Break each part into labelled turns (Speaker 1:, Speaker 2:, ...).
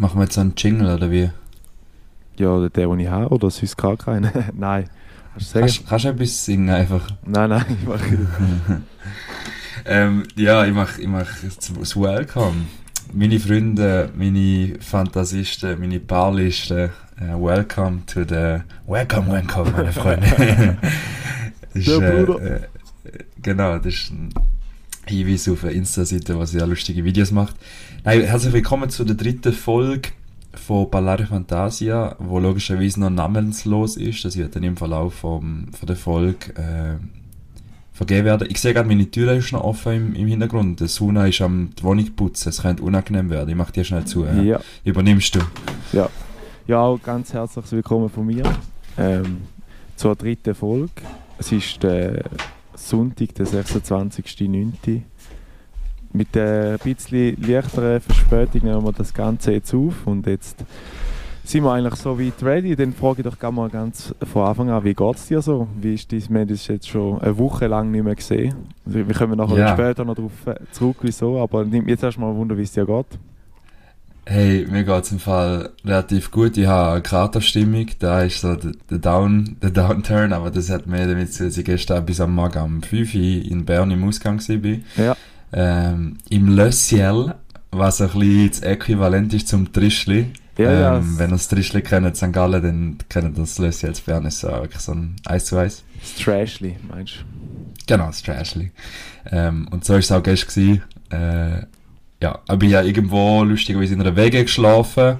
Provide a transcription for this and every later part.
Speaker 1: Machen wir jetzt einen Jingle oder wie?
Speaker 2: Ja, oder der, den ich habe, oder sonst gar keinen. nein.
Speaker 1: Hast du kannst, kannst du etwas singen einfach?
Speaker 2: Nein, nein, ich mache
Speaker 1: ähm, Ja, ich mache ich mach das Welcome. Meine Freunde, meine Fantasisten, meine Paarlisten, uh, welcome to the... Welcome, welcome, meine Freunde. ist,
Speaker 2: Der Bruder.
Speaker 1: Äh, äh, genau, das ist ein Hinweis auf eine Insta-Seite, die sehr lustige Videos macht. Nein, herzlich willkommen zu der dritten Folge von Ballare Fantasia, wo logischerweise noch namenslos ist. Das wird dann im Verlauf vom, von der Folge äh, vergeben werden. Ich sehe gerade, meine Tür ist noch offen im, im Hintergrund. Der Suna ist am die Wohnung putzen. Es könnte unangenehm werden. Ich mache dir schnell zu. Ja.
Speaker 2: Ja.
Speaker 1: Übernimmst du?
Speaker 2: Ja. Ja, ganz herzliches Willkommen von mir ähm, zur dritten Folge. Es ist der Sonntag, der 26.09. Mit der ein bisschen leichteren Verspätung nehmen wir das Ganze jetzt auf und jetzt sind wir eigentlich so weit ready. Dann frage ich doch gerne mal ganz von Anfang an, wie geht es dir so? Wie ist dies, wir haben jetzt schon eine Woche lang nicht mehr gesehen. Wir kommen nachher
Speaker 1: Ja.
Speaker 2: später noch darauf zurück, wieso, aber jetzt erstmal Wunder, wie es dir geht.
Speaker 1: Hey, mir geht's im Fall relativ gut. Ich habe eine Kraterstimmung. Da ist so der, Down, der Downturn, aber das hat mehr damit zu tun, dass ich gestern bis am Morgen um 5 Uhr in Bern im Ausgang war.
Speaker 2: Ja.
Speaker 1: Ähm, Im Le Ciel, was ein bisschen das Äquivalent ist zum Trischli.
Speaker 2: Ja, ja,
Speaker 1: ähm,
Speaker 2: es-
Speaker 1: wenn ihr das Trischli kennt, St. Gallen, dann kennt ihr das Le Ciel Bern. Ist so wirklich so ein 1 zu 1.
Speaker 2: Das Trashly, meinst du?
Speaker 1: Genau, das Trashli. Ähm, und so war es auch gestern. gewesen. Äh, ja, ich bin ja irgendwo lustigerweise in einer Wege geschlafen.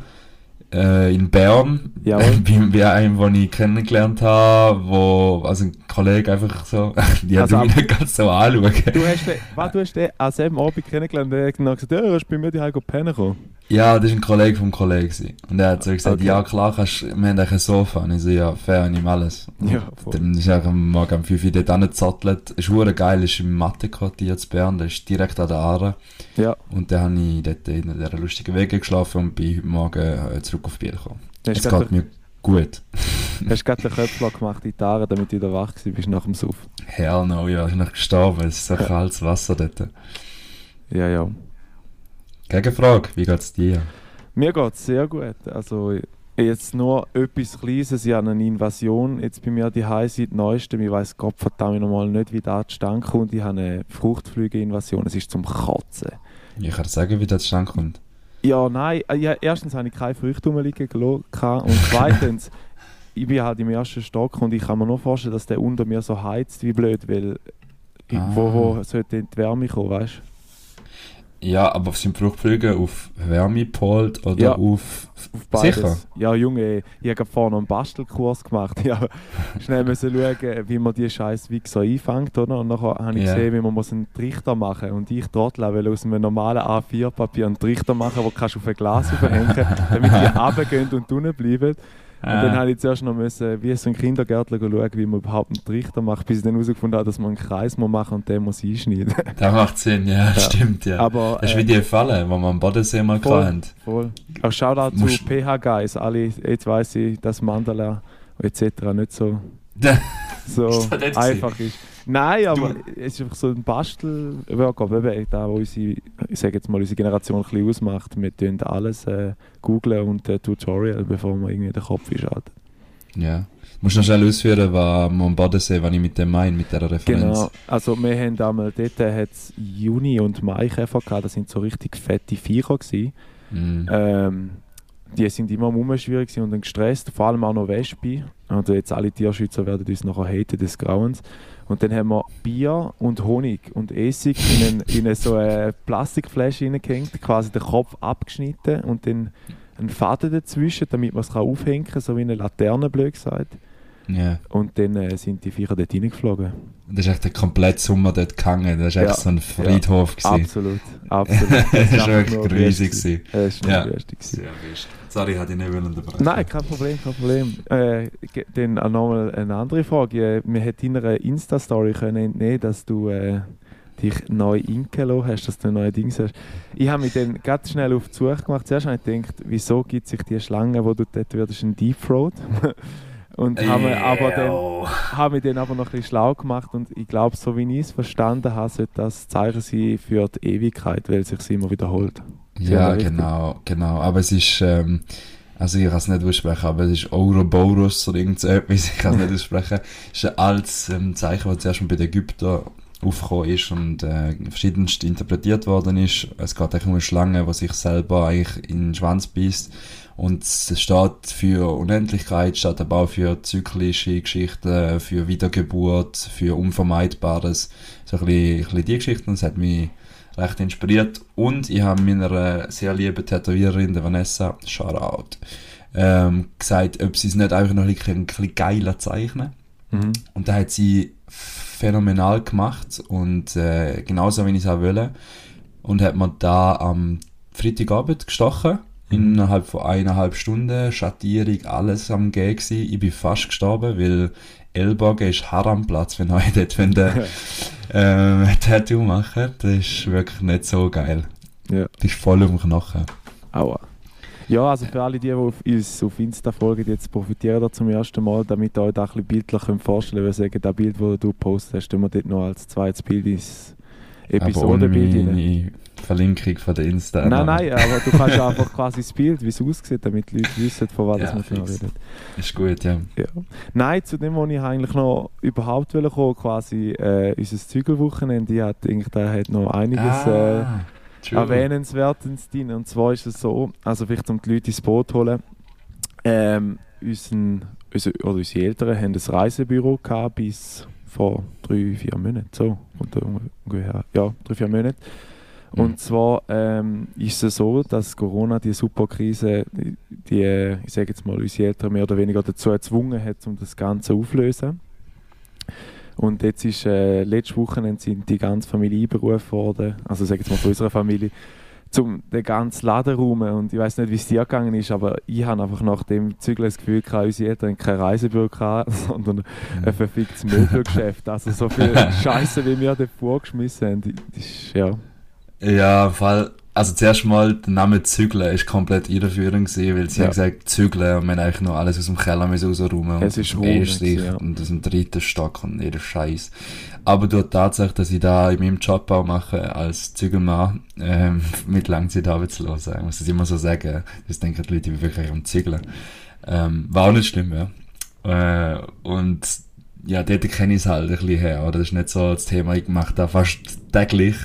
Speaker 1: Äh, in Bern.
Speaker 2: Jawohl.
Speaker 1: bei, einem, den ich kennengelernt habe, wo, also ein Kollege einfach so, die hat
Speaker 2: Also
Speaker 1: mich nicht ganz so anschauen.
Speaker 2: Du hast den, was, du hast den an selben Abend kennengelernt und hat genau gesagt, ja, ist bei mir die Heiko pennen gekommen.
Speaker 1: Ja, das war ein Kollege vom Kollegen. Und er hat so gesagt,
Speaker 2: Okay.
Speaker 1: ja klar, kannst, wir haben ein Sofa. Und ich so, ja, fair, ich nehme alles.
Speaker 2: Ja, voll.
Speaker 1: Dann ist er am Morgen um 5 Uhr dort angezottelt. Ist hure geil, ist im Mathe-Quartier zu Bern, der ist direkt an der Aare.
Speaker 2: Ja,
Speaker 1: Und dann habe ich dort in dieser lustigen Wege geschlafen und bin heute Morgen äh, zurück auf Biel gekommen. Es
Speaker 2: du
Speaker 1: geht mir gut.
Speaker 2: hast gerade den Köpfler gemacht in die Haare, damit du wieder wach bist nach dem Suff.
Speaker 1: Hell no, ja, ich bin noch gestorben. Es ist so kaltes Wasser dort.
Speaker 2: Ja, ja.
Speaker 1: Gegenfrage, wie geht's dir?
Speaker 2: Mir geht es sehr gut. Also jetzt nur etwas Kleines, ich habe eine Invasion jetzt bei mir die seit neuestem. Ich weiß Gott verdammt nochmal nicht, wie da zustande kommt. Ich habe eine Fruchtflüge-Invasion, es ist zum Kotzen.
Speaker 1: Ich kann dir sagen, wie das zustande kommt.
Speaker 2: Ja, nein. äh, Ja, erstens habe ich keine Früchte rumliegen gelassen und zweitens, ich bin halt im ersten Stock und ich kann mir nur vorstellen, dass der unter mir so heizt wie blöd, weil
Speaker 1: Ah.
Speaker 2: wo, wo sollte die Wärme kommen, weißt du?
Speaker 1: Ja, aber sind Fruchtflüge auf Wärme gepolt oder
Speaker 2: Ja.
Speaker 1: auf...
Speaker 2: Auf beides.
Speaker 1: Sicher?
Speaker 2: Ja, Junge, ich habe vorne einen Bastelkurs gemacht. Ich habe schnell müssen schauen, wie man die scheiß Wichser einfängt, oder? Und nachher habe ich
Speaker 1: Ja.
Speaker 2: gesehen, wie man muss einen Trichter machen muss. Und ich trottel will aus einem normalen A4-Papier einen Trichter machen, den kannst du auf ein Glas aufhängen, damit die runtergehen und unten bleiben. Und dann habe ich zuerst noch müssen, wie so ein Kindergärtler schauen, wie man überhaupt einen Trichter macht, bis ich dann herausgefunden habe, dass man einen Kreis muss machen und den muss einschneiden.
Speaker 1: Das macht Sinn, ja, stimmt, ja.
Speaker 2: Aber
Speaker 1: das ist
Speaker 2: äh,
Speaker 1: wie die Falle, die wir am Bodensee mal
Speaker 2: Voll.
Speaker 1: hatten.
Speaker 2: Voll. Auch Shoutout zu PH Guys. Alle, jetzt weiss ich, dass Mandala etc. nicht so, so einfach ist. Nein, aber es ist einfach so ein Bastel-Workout, eben da, wo unsere, ich sage jetzt mal, unsere Generation ein bisschen ausmacht. Wir tun alles äh, googlen und äh, Tutorial, bevor man irgendwie den Kopf einschaltet.
Speaker 1: Ja. Musst du noch schnell ausführen, was am Bodensee, was ich mit dem meine, mit dieser Referenz.
Speaker 2: Genau. Also wir haben einmal, dort hat's Juni und Mai Käfer gehabt, das sind so richtig fette Viecher gewesen.
Speaker 1: Mhm.
Speaker 2: Ähm, die sind immer rumschwierig und dann gestresst, vor allem auch noch Wespe. Also jetzt alle Tierschützer werden uns nachher haten des Grauens. Und dann haben wir Bier und Honig und Essig in, ein, in eine, so eine Plastikflasche hineingehängt, quasi den Kopf abgeschnitten und dann einen Faden dazwischen, damit man es aufhängen kann, so wie eine Laterne, blöd gesagt.
Speaker 1: Ja.
Speaker 2: Und dann äh, sind die Viecher dort reingeflogen.
Speaker 1: Das ist echt der komplette Sommer dort gegangen. Das war echt
Speaker 2: Ja.
Speaker 1: so ein Friedhof. gewesen.
Speaker 2: Absolut, absolut.
Speaker 1: das war wirklich
Speaker 2: lustig.
Speaker 1: gewesen.
Speaker 2: Es war
Speaker 1: Ja.
Speaker 2: nur lustig.
Speaker 1: Sehr wichtig. Sorry, hatte ich nicht unterbrechen.
Speaker 2: Nein, kein Problem, kein Problem. Äh, dann nochmal eine andere Frage. Äh, Wir hätten deiner Insta-Story entnehmen, dass du äh, dich neu inken lassen hast, dass du ein neues Ding hast. Ich habe mich dann ganz schnell auf die Suche gemacht. Zuerst habe ich gedacht, wieso gibt sich die Schlange, wo du dort wirst, ein Deep Throat? und habe mir aber dann
Speaker 1: Ew.
Speaker 2: habe mich dann aber noch ein bisschen schlau gemacht und ich glaube, so wie ich es verstanden habe, sollte das Zeichen sein für die Ewigkeit, weil es sich immer wiederholt.
Speaker 1: Ja, genau, genau. Aber es ist, ähm, also ich kann es nicht aussprechen, aber es ist Ouroboros oder irgend so etwas, ich kann es nicht aussprechen. Es ist ein altes ähm, Zeichen, das zuerst mal bei den Ägyptern aufgekommen ist und äh, verschiedenst interpretiert worden ist. Es geht eigentlich um eine Schlange, die sich selber eigentlich in den Schwanz beißt. Und es steht für Unendlichkeit, steht aber auch für zyklische Geschichten, für Wiedergeburt, für Unvermeidbares. So ein bisschen, ein bisschen die Geschichten. Das hat mich recht inspiriert. Und ich habe meiner sehr lieben Tätowiererin, der Vanessa, Shoutout, ähm, gesagt, ob sie es nicht einfach noch ein bisschen, ein bisschen geiler zeichnen. Mhm. Und da hat sie phänomenal gemacht und äh, genauso wie ich es auch wollte. Und hat mir da am Freitagabend gestochen. Innerhalb von eineinhalb Stunden, Schattierung, alles am Gehen gewesen. Ich bin fast gestorben, weil Ellbogen ist Haramplatz, wenn euch dort wenn der, ähm, Tattoo machen. Das ist wirklich nicht so geil. Ja. Das ist voll um Knochen.
Speaker 2: Aua. Ja, also für alle, die, die auf uns auf Insta folgen, jetzt profitieren da zum ersten Mal, damit ihr euch da ein bisschen bildlich vorstellen könnt. Wir sagen, das Bild, das du postest, hast, tun wir dort noch als zweites Bild ins Episodenbild
Speaker 1: rein. Verlinkung von der Insta.
Speaker 2: Nein, nein, aber du kannst einfach quasi das Bild, wie es aussieht, damit die Leute wissen, von was ja, wir genau reden.
Speaker 1: Ist gut, ja. ja.
Speaker 2: Nein, zu dem, wo ich eigentlich noch überhaupt will kommen, quasi äh, unser Zügelwochenende, hat, eigentlich, da hat noch einiges ah, äh, erwähnenswertes drin. Und zwar ist es so, also vielleicht um die Leute ins Boot zu holen, ähm, unseren, unsere, oder unsere Eltern haben ein Reisebüro gehabt bis vor drei, vier Monaten, so, ungefähr, ja, drei, vier Mhm. Und zwar ähm, ist es so, dass Corona, die Superkrise, die, die ich sage jetzt mal, unsere Eltern mehr oder weniger dazu gezwungen hat, um das Ganze aufzulösen. Und jetzt ist, äh, letzte Woche sind die ganze Familie einberufen worden, also sage jetzt mal von unserer Familie, zum den ganzen Laden räumen. Und ich weiß nicht, wie es dir gegangen ist, aber ich habe einfach nach dem Zügel das Gefühl gehabt, unsere Eltern kein Reisebüro gehabt, sondern ein verficktes Möbelgeschäft. Also so viel Scheiße, wie wir dort vorgeschmissen haben, das ist, ja...
Speaker 1: Ja, Fall. Also zuerst mal, der Name Zügle ist komplett irreführend gewesen, weil sie ja. haben gesagt Zügle und wir haben eigentlich noch alles aus dem Keller rausräumen.
Speaker 2: Es ist hoch,
Speaker 1: ja. und aus dem dritten Stock und jeder Scheiß. Aber durch Tatsache, dass ich da in meinem Job auch mache, als Zügelmann, ähm, mit Langzeitarbeitslosen, ich muss das immer so sagen, das denken die Leute wirklich um Zügeln. Ähm, war auch nicht schlimm, ja. Äh, und ja, dort kenne ich es halt ein bisschen her, oder? Das ist nicht so das Thema, ich mache da fast täglich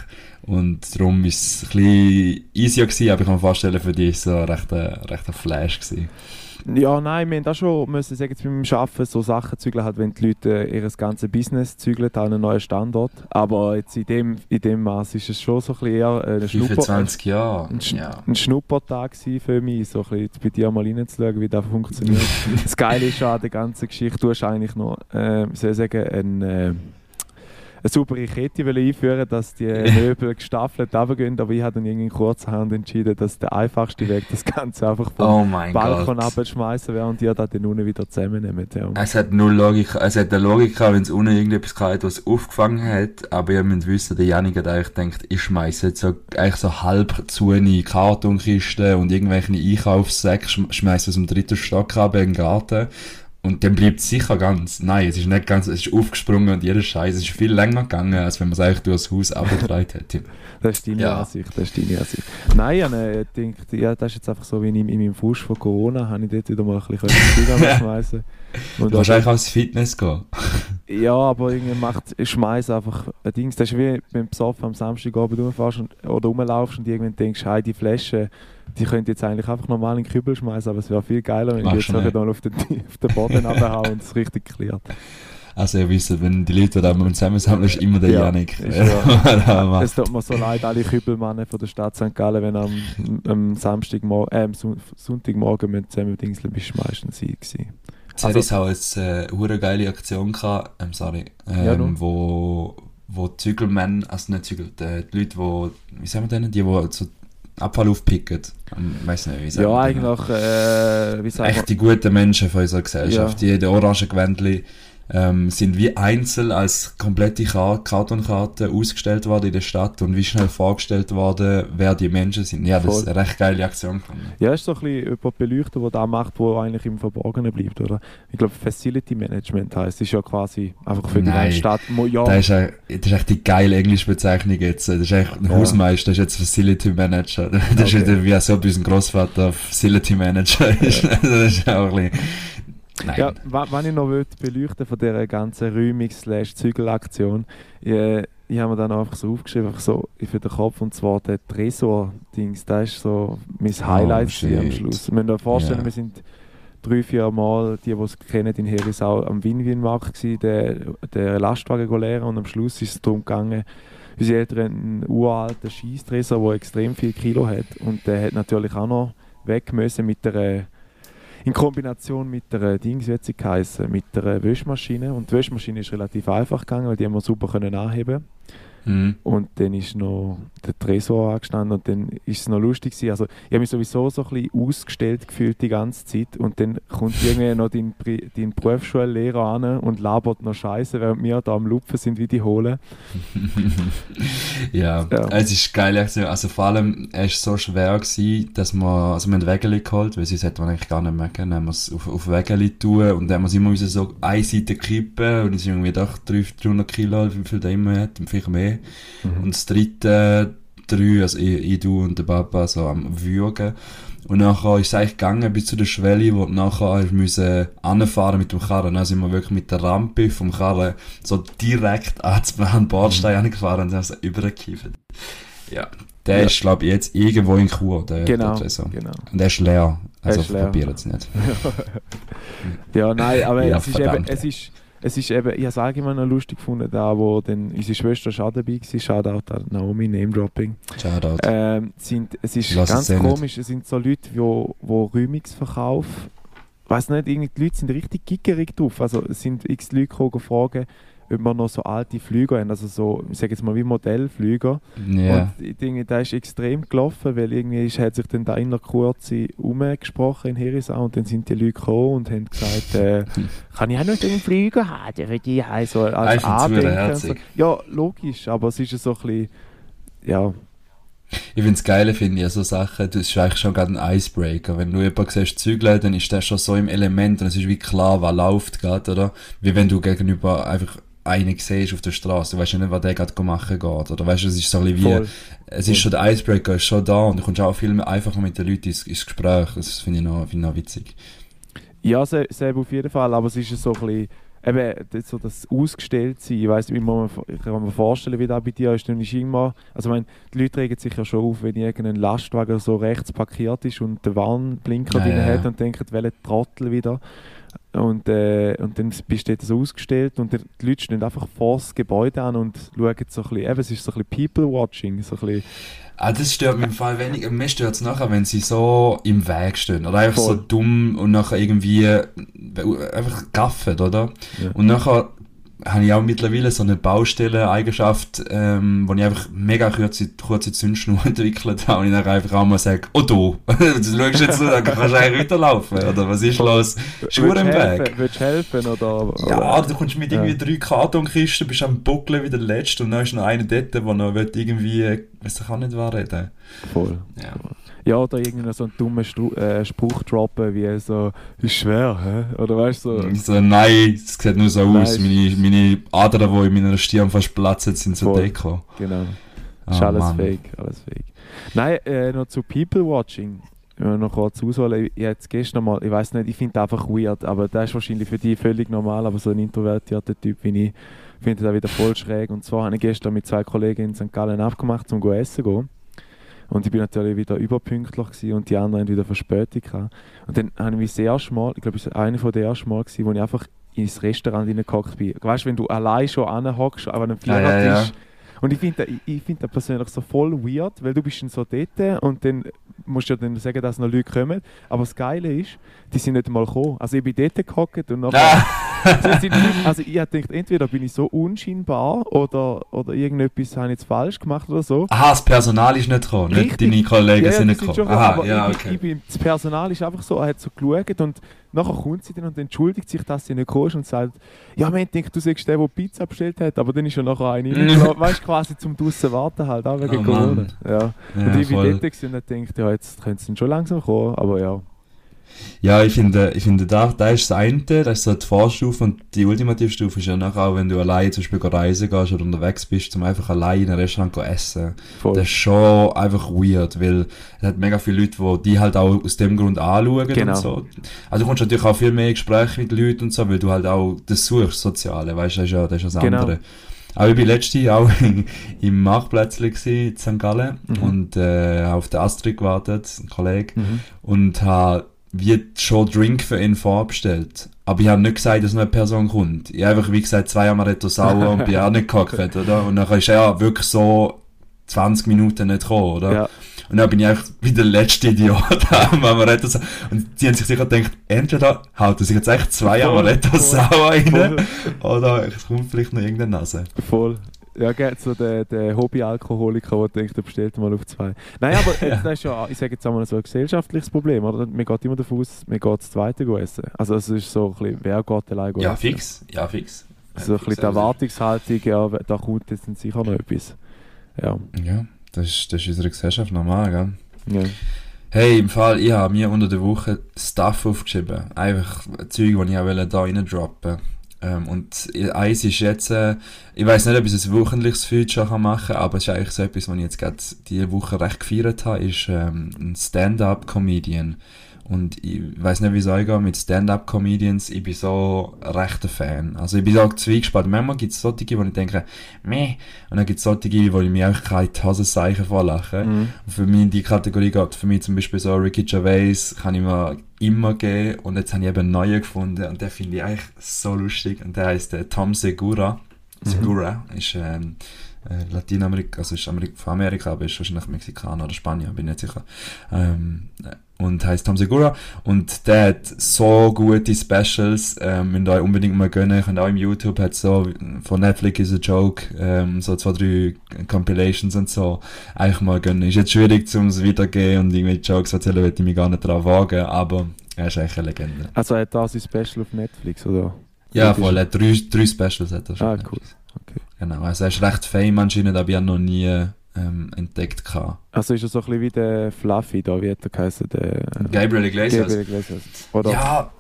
Speaker 1: und darum war es ein bisschen easier gewesen, aber ich kann mir vorstellen, für dich so ein rechter, Flash gewesen.
Speaker 2: Ja, nein, wir haben auch schon müssen sagen, jetzt beim Arbeiten so Sachen zügeln, halt, wenn die Leute ihr ganzes Business zügeln an einen neuen Standort. Aber jetzt in dem, in dem Maß ist es schon so ein bisschen eher ein,
Speaker 1: Schnupper, Jahre.
Speaker 2: Ein, Sch ja. ein Schnuppertag für mich, so ein bisschen bei dir mal reinzuschauen, wie das funktioniert. das Geile ist an der ganzen Geschichte, du hast eigentlich noch, äh, soll ich sagen, ein... Äh, eine saubere Kette einführen dass die Möbel gestaffelt runtergehen, aber ich habe dann irgendwie kurzerhand entschieden, dass der einfachste Weg das Ganze einfach vom
Speaker 1: oh
Speaker 2: Balkon abschmeißen wäre und die das dann unten wieder zusammennehmen. Ja.
Speaker 1: Es hat null Logik, es hat eine Logik wenn es unten irgendetwas gehabt was aufgefangen hat, aber ihr müsst wissen, der Janik hat eigentlich gedacht, ich schmeiße jetzt so, eigentlich so halb zu eine Kartonkisten und irgendwelche Einkaufssäcke, schmeiße aus dem dritten Stock ab in den Garten und dann bleibt es sicher ganz. Nein, es ist nicht ganz, es ist aufgesprungen und jeder Scheiß. Es ist viel länger gegangen, als wenn man es eigentlich durch das Haus abgetragen hätte.
Speaker 2: das ist deine ja. Ansicht, das ist deine Ansicht. Nein, ich habe gedacht, ja, das ist jetzt einfach so, wie in, in meinem Fuß von Corona, habe ich dort wieder mal ein bisschen schmeißen
Speaker 1: Du kannst eigentlich ans Fitness gehen.
Speaker 2: ja, aber irgendwie macht, ich schmeiße einfach ein Ding. Das ist wie, du besoffen am Samstagabend rumfährst und, oder rumlaufst und irgendwann denkst, hey, die Flasche, die könnte jetzt eigentlich einfach normal in den Kübel schmeißen, aber es wäre viel geiler, wenn Mach ich jetzt dann auf den, auf den Boden abhaue und es richtig klärt.
Speaker 1: Also ihr wisst, wenn die Leute da mal zusammensammeln, ist immer der ja, Janik.
Speaker 2: Ja. es tut mir so leid, alle Kübelmannen von der Stadt St. Gallen, wenn am, am Samstagmorgen, äh, am Sonntagmorgen mit zusammen Dingseln bist, meistens sie gewesen.
Speaker 1: Also, hat eine äh, geile Aktion gehabt, ähm, sorry, ähm, ja, wo, wo die Zügelmänner, also nicht Zügel, die, die Leute, die, wie sagen wir denn, die, die so Abfall aufpicken. Ich weiß nicht, wie
Speaker 2: sagen Ja, eigentlich, äh, wie
Speaker 1: sagen Echt die guten Menschen von unserer Gesellschaft, ja. die in den orangen Gewändchen ähm, sind wie einzeln als komplette Kartonkarte ausgestellt worden in der Stadt und wie schnell vorgestellt worden, wer die Menschen sind. Ja, das ist eine recht geile Aktion.
Speaker 2: Ja, ist so ein bisschen jemand beleuchten, der das macht, wo eigentlich im Verborgenen bleibt, oder? Ich glaube, Facility Management heisst, ist ja quasi einfach für die
Speaker 1: Nein,
Speaker 2: ganze Stadt. Ja,
Speaker 1: Das ist, ein- das ist echt die geile englische Bezeichnung jetzt. Das ist echt ein
Speaker 2: Ja.
Speaker 1: Hausmeister, das ist jetzt Facility Manager. Das ist
Speaker 2: Okay.
Speaker 1: wieder wie so bei unserem Großvater Facility Manager ist. Also das ist auch ein bisschen... Nein.
Speaker 2: Ja, was ich noch beleuchten von dieser ganzen Räumungs-Zügelaktion, ich, äh, ich habe mir dann einfach so aufgeschrieben, einfach so für den Kopf, und zwar der Tresor-Dings, das ist so mein Highlight
Speaker 1: Oh,
Speaker 2: am. Schluss. Wir müssen uns vorstellen,
Speaker 1: Ja.
Speaker 2: wir sind drei, vier Mal, die, die es kennen, in Herisau am Win-Win-Markt gewesen, der, der Lastwagen leeren und am Schluss ist es darum gegangen, unsere Eltern haben einen uralten Scheisstresor, der extrem viel Kilo hat und der hat natürlich auch noch weg müssen mit der in Kombination mit der Dings, wie sie geheißen, mit der Wäschmaschine. Und die Wäschmaschine ist relativ einfach gegangen, weil die haben wir super können anheben
Speaker 1: Mhm.
Speaker 2: Und dann ist noch der Tresor angestanden und dann ist es noch lustig gewesen. Also ich habe mich sowieso so ein bisschen ausgestellt gefühlt die ganze Zeit und dann kommt irgendwie noch dein, dein Berufsschullehrer an und labert noch Scheiße, während wir da am Lupfen sind wie die Hohle.
Speaker 1: ja,
Speaker 2: Ja.
Speaker 1: es ist geil. Also vor allem, es war so schwer, gewesen, dass wir, also wir haben Wägeli geholt, weil sonst hätte man eigentlich gar nicht mehr können. Dann haben wir es auf, auf Wägeli tun und dann haben wir es immer so eine Seite kippen und es sind irgendwie doch 300 300 Kilo, wie viel der immer hat, vielleicht mehr. Und das dritte, drei, also ich, ich, du und der Papa, so am Würgen. Und nachher ist es eigentlich gegangen bis zu der Schwelle, wo nachher müssen anfahren mit dem Karren. Dann sind wir wirklich mit der Rampe vom Karren so direkt an den Bordstein angefahren und haben sie übergekifft. Ja. Der
Speaker 2: Ja.
Speaker 1: ist, glaube ich, jetzt irgendwo in Chur, der,
Speaker 2: Genau,
Speaker 1: der
Speaker 2: genau.
Speaker 1: Und der ist leer. Also probiert es nicht.
Speaker 2: Ja, nein, aber
Speaker 1: Ja,
Speaker 2: es, ist eben, es ist es ist eben, ich habe es allgemein noch lustig gefunden, da wo dann unsere Schwester schon dabei war, Shoutout an Naomi, Name-Dropping.
Speaker 1: Shoutout.
Speaker 2: Ähm, sind, es ist
Speaker 1: Lass es
Speaker 2: ganz
Speaker 1: nicht.
Speaker 2: komisch, es sind so Leute, die wo, wo Räumungsverkauf, weiß nicht, irgendwie die Leute sind richtig gickerig drauf. Also es sind x Leute gekommen, fragen, wir noch so alte Flüger haben, also so, ich sage jetzt mal wie Modellflüger.
Speaker 1: Ja.
Speaker 2: Und ich denke, da ist extrem gelaufen, weil irgendwie ist, hat sich dann da in der Kurze umgesprochen in Herisau und dann sind die Leute gekommen und haben gesagt, äh, kann ich auch noch einen Flüger haben für die haben, so als Andenken
Speaker 1: herzig.
Speaker 2: so. Ja, logisch, aber es ist so ein bisschen, ja,
Speaker 1: Ich find's geil, finde ich, so Sachen, das ist eigentlich schon gerade ein Icebreaker. Wenn du jemanden siehst zügeln, dann ist der schon so im Element und es ist wie klar, was läuft gerade, oder? Wie wenn du gegenüber einfach einen siehst auf der Straße, du weißt ja nicht, was der gerade machen geht, oder weißt du, es ist so ein bisschen wie,
Speaker 2: voll.
Speaker 1: es ist schon der Icebreaker, ist schon da und du kommst auch viel einfacher mit den Leuten ins, ins Gespräch, das finde ich noch, finde ich noch witzig.
Speaker 2: Ja, se- selber auf jeden Fall, aber es ist so ein bisschen, eben, das, so das Ausgestelltsein, ich weiss, wie man, ich kann mir vorstellen, wie das bei dir ist, dann ist immer, also ich meine, die Leute regen sich ja schon auf, wenn irgendein Lastwagen so rechts parkiert ist und der Warnblinker
Speaker 1: Ja,
Speaker 2: drin
Speaker 1: ja.
Speaker 2: hat und denken, welcher Trottel wieder. Und, äh, und dann bist du dort so ausgestellt und die Leute stehen einfach vor das Gebäude an und schauen so ein bisschen, eben, es ist so ein bisschen People-Watching, so ein bisschen,
Speaker 1: Ah, das stört mich im Fall weniger. Mir stört es nachher, wenn sie so im Weg stehen. Oder einfach
Speaker 2: Voll.
Speaker 1: so dumm und nachher irgendwie äh, einfach gaffen, oder?
Speaker 2: Ja.
Speaker 1: Und nachher habe ich auch mittlerweile so eine Baustelle-Eigenschaft, ähm, wo ich einfach mega kurze, kurze Zündschnur entwickelt habe und ich dann einfach auch mal sage, oh du, das schaust jetzt so, dann kannst du eigentlich weiterlaufen. Oder was ist los? Schuhe im
Speaker 2: helfen,
Speaker 1: Weg.
Speaker 2: willst du helfen oder?
Speaker 1: Ja,
Speaker 2: oder?
Speaker 1: du kommst mit
Speaker 2: Ja.
Speaker 1: irgendwie drei Kartonkisten, bist am Buckeln wie der Letzte und dann ist noch einer dort, der noch irgendwie, weiß ich auch nicht, was reden.
Speaker 2: Voll.
Speaker 1: Ja.
Speaker 2: Ja, oder irgendeinen so einen dummen Stru äh, Spruch droppen, wie so, ist schwer, hä? Oder weißt du, so,
Speaker 1: Ich so, nein, es sieht nur so aus. Meine, meine Adern, die in meiner Stirn fast platzen, sind so
Speaker 2: Voll.
Speaker 1: Deko.
Speaker 2: genau.
Speaker 1: Ah,
Speaker 2: ist alles
Speaker 1: Mann.
Speaker 2: fake, alles fake. Nein, äh, noch zu People-Watching. Wenn wir noch kurz ausholen, ich, jetzt gestern mal, ich weiß nicht, ich finde das einfach weird, aber das ist wahrscheinlich für die völlig normal, aber so ein introvertierter Typ wie ich, finde das wieder voll schräg. Und zwar habe ich gestern mit zwei Kollegen in St. Gallen abgemacht, um go essen zu gehen. Und ich bin natürlich wieder überpünktlich gewesen und die anderen wieder Verspätung gehabt. Und dann habe ich mich das erste Mal, ich glaube, es war einer von den ersten Mal, gewesen, wo ich einfach ins Restaurant reingehockt bin. Weißt du, wenn du allein schon anhockst, aber an einem
Speaker 1: Ja, ja,
Speaker 2: Vierertisch.
Speaker 1: ja.
Speaker 2: Und ich finde das, ich, ich find das persönlich so voll weird, weil du bist dann so dort und dann musst du ja dann sagen, dass noch Leute kommen. Aber das Geile ist, die sind nicht mal gekommen. Also ich bin dort gehockt und nachher...
Speaker 1: Ah,
Speaker 2: Also, ich habe gedacht, entweder bin ich so unscheinbar oder, oder irgendetwas habe ich jetzt falsch gemacht oder so.
Speaker 1: Aha, das Personal ist nicht gekommen, nicht deine Kollegen
Speaker 2: Ja,
Speaker 1: sind nicht gekommen. Aha,
Speaker 2: aber
Speaker 1: ja,
Speaker 2: ich,
Speaker 1: okay.
Speaker 2: ich bin, das Personal ist einfach so, er hat so geschaut und nachher kommt sie dann und entschuldigt sich, dass sie nicht kommst und sagt, ja, man denkt, du sagst der, der Pizza bestellt hat, aber dann ist ja nachher eine weißt du, quasi zum draussen warten halt, auch wegen
Speaker 1: Oh,
Speaker 2: Corona. Ja.
Speaker 1: Ja,
Speaker 2: und ich bin
Speaker 1: voll.
Speaker 2: dort gewesen und denkt, ja, jetzt könnte es schon langsam kommen, aber ja.
Speaker 1: Ja, ich finde, ich finde da, da ist das eine, das ist so die Vorstufe und die Ultimativstufe ist ja nachher auch, wenn du allein zum Beispiel reisen gehst oder unterwegs bist, zum einfach allein in einem Restaurant gehen essen.
Speaker 2: Voll.
Speaker 1: Das ist schon einfach weird, weil es hat mega viele Leute, die die halt auch aus dem Grund anschauen
Speaker 2: Genau.
Speaker 1: und so. Also du kommst natürlich auch viel mehr in Gespräche mit Leuten und so, weil du halt auch das suchst, Soziale, weißt du, das ist ja das, ist das
Speaker 2: Genau.
Speaker 1: andere. Aber ich bin letztens auch im Marktplätzchen in St. Gallen
Speaker 2: Mhm.
Speaker 1: und äh, auf den Astrid gewartet, ein Kollege
Speaker 2: Mhm.
Speaker 1: und habe wie schon Drink für ihn vorbestellt. Aber ich habe nicht gesagt, dass noch eine Person kommt. Ich habe einfach, wie gesagt, zwei Amaretto sauer und bin auch nicht gehockt, oder? Und dann ist er wirklich so 20 Minuten nicht gekommen, oder?
Speaker 2: Ja,
Speaker 1: Und dann bin ich einfach wie der letzte Idiot am Amaretto. Und die haben sich sicher gedacht, entweder haut er sich jetzt echt zwei Amaretto sauer rein, oder es kommt vielleicht noch irgendeine Nase.
Speaker 2: Voll. Ja, geht so der, der Hobby-Alkoholiker, der denkt, er bestellt mal auf zwei. Nein, aber
Speaker 1: Ja.
Speaker 2: das ist ja, ich sage jetzt einmal so ein gesellschaftliches Problem, oder? Man geht immer davon aus, man geht das zweite essen. Also es ist so ein bisschen, wer geht allein
Speaker 1: Ja,
Speaker 2: essen?
Speaker 1: fix. Ja, fix.
Speaker 2: So ein bisschen die Erwartungshaltung, ja, da kommt jetzt sicher noch etwas. Ja.
Speaker 1: Ja, das ist, das ist unsere Gesellschaft normal, gell?
Speaker 2: ja.
Speaker 1: Hey, im Fall, ich habe mir unter der Woche Stuff aufgeschrieben. Einfach Zeug, die ich auch da rein droppen ähm, Und eins ist jetzt, äh, ich weiß nicht, ob ich ein wöchentliches Feature kann machen kann, aber es ist eigentlich so etwas, was ich jetzt gerade diese Woche recht gefeiert habe, ist ähm, ein Stand-Up-Comedian. Und ich weiß nicht, wie es euch geht mit Stand-Up-Comedians. Ich bin so rechter Fan. Also ich bin so zweigespannt. Manchmal gibt es solche, wo ich denke, meh. Und dann gibt es solche, wo ich mir einfach keine Hosenzeichen vorlache.
Speaker 2: Mhm.
Speaker 1: Und Für mich in die Kategorie geht für mich zum Beispiel so Ricky Gervais kann ich mir immer geben und jetzt habe ich eben einen neuen gefunden und der finde ich eigentlich so lustig und der heißt äh, Tom Segura. Segura ist ähm, äh, Lateinamerika, also ist Amerik von Amerika, aber ist wahrscheinlich Mexikaner oder Spanier, bin nicht sicher. Ähm, und heißt Tom Segura und der hat so gute Specials, ähm, müsst ihr euch unbedingt mal gönnen. Ich auch im YouTube hat so von Netflix is a Joke, ähm, so zwei, drei Compilations und so, eigentlich mal gönnen. Ist jetzt schwierig, um es weitergehen und irgendwelche Jokes erzählen, würde ich mich gar nicht drauf wagen, aber er ist eigentlich eine Legende.
Speaker 2: Also hat da sein Special auf Netflix, oder?
Speaker 1: Ja,
Speaker 2: ist-
Speaker 1: voll, er hat drei, drei Specials hat er schon.
Speaker 2: Ah, cool. Okay.
Speaker 1: Genau, also er ist recht fame anscheinend, aber ich habe noch nie ähm, entdeckt gehabt.
Speaker 2: Also ist er so ein bisschen wie der Fluffy da, wie hat er geheißen? Der
Speaker 1: Gabriel Iglesias.
Speaker 2: Gabriel Iglesias. Oder?
Speaker 1: Ja,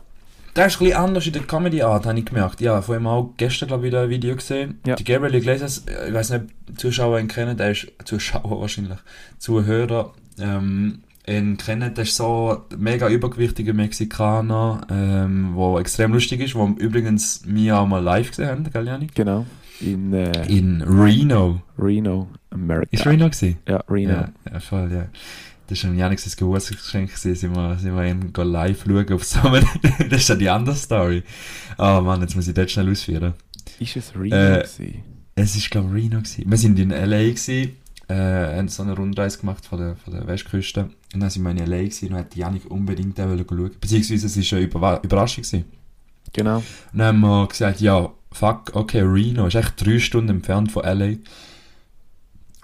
Speaker 1: der ist ein bisschen anders in der Comedy-Art, habe ich gemerkt. Ja, von ihm auch gestern, glaube ich, wieder ein Video gesehen.
Speaker 2: Ja.
Speaker 1: Die Gabriel Iglesias, äh, ich weiß nicht, ob Zuschauer ihn kennen, der ist, Zuschauer wahrscheinlich, Zuhörer, ähm, ihn kennen, der ist so mega übergewichtiger Mexikaner, ähm, wo extrem lustig ist, wo übrigens wir auch mal live gesehen haben, gell, Janik?
Speaker 2: Genau. In äh,
Speaker 1: In Reno.
Speaker 2: Reno, America.
Speaker 1: Ist Reno gewesen?
Speaker 2: Ja, Reno.
Speaker 1: Ja, ja, voll, ja. Das war ein Janik sein Geburtstagsgeschenk, sind wir, sind wir go live schauen auf einem, das ist ja die andere Story. Oh Mann, jetzt muss ich das schnell ausführen.
Speaker 2: Ist es Reno
Speaker 1: Äh,
Speaker 2: gewesen?
Speaker 1: Es ist, glaube ich, Reno gewesen. Wir sind in L.A. gewesen, äh, haben so eine Rundreise gemacht von der, von der Westküste. Und dann sind wir in L.A. gewesen und hat Janik unbedingt da schauen. Beziehungsweise es war eine Überraschung gewesen.
Speaker 2: Genau.
Speaker 1: Und dann haben wir gesagt, ja, fuck, okay, Reno ist echt drei Stunden entfernt von L.A.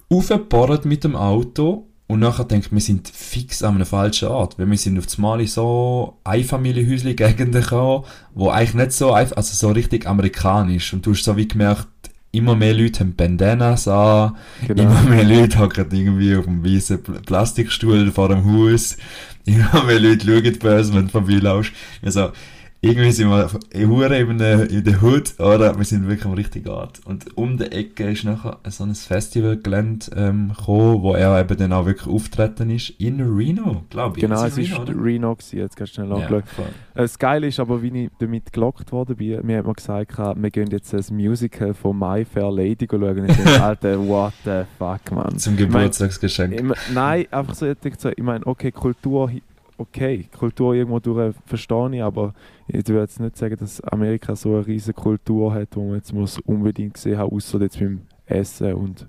Speaker 1: Aufgeborrt mit dem Auto und nachher denkt wir sind fix an einem falschen Ort, weil wir sind auf einmal in so Einfamilienhäusli-Gegenden gekommen, wo eigentlich nicht so, einf- also so richtig amerikanisch und du hast so wie gemerkt, immer mehr Leute haben Bandanas an,
Speaker 2: Genau.
Speaker 1: immer mehr Leute hocken irgendwie auf einem weißen Pl- Plastikstuhl vor dem Haus, immer mehr Leute schauen böse, wenn du vorbeilaufst. Also, irgendwie sind wir hure in der, in der Hood, oder? Wir sind wirklich am richtigen Ort. Und um die Ecke ist nachher so ein Festivalgelände ähm, gekommen, wo er eben dann auch wirklich auftreten ist. In Reno, glaube ich.
Speaker 2: Genau,
Speaker 1: Ist
Speaker 2: es
Speaker 1: Reno, oder?
Speaker 2: Reno, gewesen, jetzt kannst du schnell
Speaker 1: Ja,
Speaker 2: nachschauen.
Speaker 1: voll.
Speaker 2: Äh, Das Geile ist aber, wie ich damit gelockt worden bin, mir hat man gesagt, wir gehen jetzt ein Musical von My Fair Lady schauen. Und ich denke, Alter, what the fuck, man.
Speaker 1: Zum Geburtstagsgeschenk.
Speaker 2: Ich mein, nein, einfach so, ich so, ich meine, okay, Kultur, okay, Kultur irgendwo durch verstehe ich, aber ich würde jetzt nicht sagen, dass Amerika so eine riesige Kultur hat, wo man jetzt muss unbedingt gesehen haben, außer jetzt beim Essen und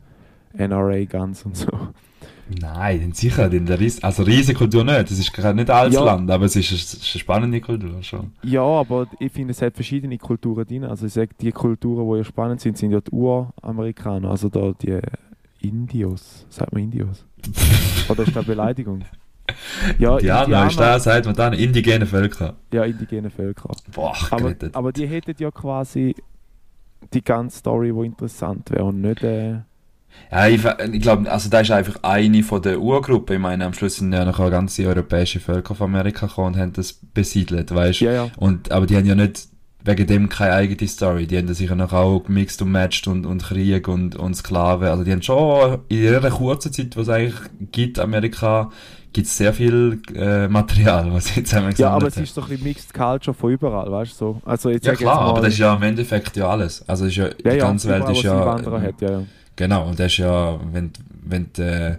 Speaker 2: NRA Guns und so.
Speaker 1: Nein, sicher, denn der Ries also Riesenkultur nicht. Das ist gerade nicht alles
Speaker 2: Ja.
Speaker 1: Land, aber es ist, eine- es ist eine spannende Kultur schon.
Speaker 2: Ja, aber ich finde, es hat verschiedene Kulturen drin. Also ich sage, die Kulturen, die ja spannend sind, sind ja die Uramerikaner, also da die Indios. Sagt man Indios? Oder ist das eine Beleidigung? Ja,
Speaker 1: Indianer ist da, sagt man dann, indigene Völker.
Speaker 2: Ja, indigene Völker.
Speaker 1: Boah,
Speaker 2: Aber, aber die hätten ja quasi die ganze Story, die interessant wäre und nicht... Äh,
Speaker 1: Ja, ich, ich glaube, also da ist einfach eine von der Urgruppen. Ich meine, am Schluss sind ja noch ganze europäische Völker von Amerika gekommen und haben das besiedelt, weißt du?
Speaker 2: ja, ja.
Speaker 1: Und, aber die haben ja nicht wegen dem keine eigene Story. Die haben das sicher noch auch gemixt und matcht und, und Krieg und, und Sklaven. Also die haben schon in ihrer kurzen Zeit, was es eigentlich gibt, Amerika, gibt es sehr viel äh, Material, was sie jetzt haben
Speaker 2: Ja, aber es ist so ein bisschen Mixed Culture von überall, weißt du? So. Also jetzt
Speaker 1: Ja klar,
Speaker 2: jetzt
Speaker 1: aber das ist ja im Endeffekt ja alles. Also ist ja,
Speaker 2: ja,
Speaker 1: die
Speaker 2: ja,
Speaker 1: ganze Welt
Speaker 2: überall,
Speaker 1: ist ja...
Speaker 2: Hat, ja, ja.
Speaker 1: Genau, und das ist ja, wenn, wenn du